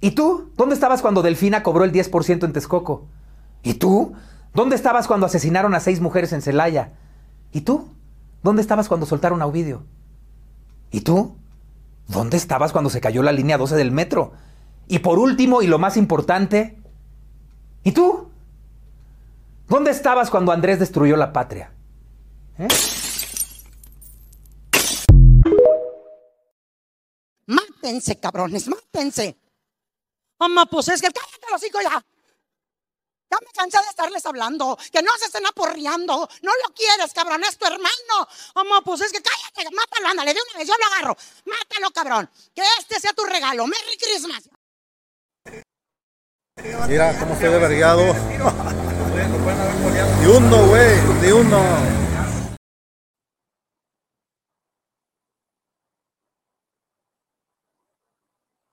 S26: ¿Y tú? ¿Dónde estabas cuando Delfina cobró el 10% en Texcoco? ¿Y tú? ¿Dónde estabas cuando asesinaron a seis mujeres en Celaya? ¿Y tú? ¿Dónde estabas cuando soltaron a Ovidio? ¿Y tú? ¿Dónde estabas cuando se cayó la línea 12 del metro? Y por último, y lo más importante, ¿y tú? ¿Dónde estabas cuando Andrés destruyó la patria? ¿Eh?
S27: Mátense, cabrones, mátense. Mamá, pues cállate los hijos ya. Ya me cansé de estarles hablando, que no se estén aporreando. No lo quieres, cabrón, es tu hermano. Mamá, pues es que cállate, mátalo, ándale, de una vez, yo lo agarro. Mátalo, cabrón. Que este sea tu regalo. Merry Christmas.
S28: Mira cómo estoy de vergado. Ni uno, güey, ni uno.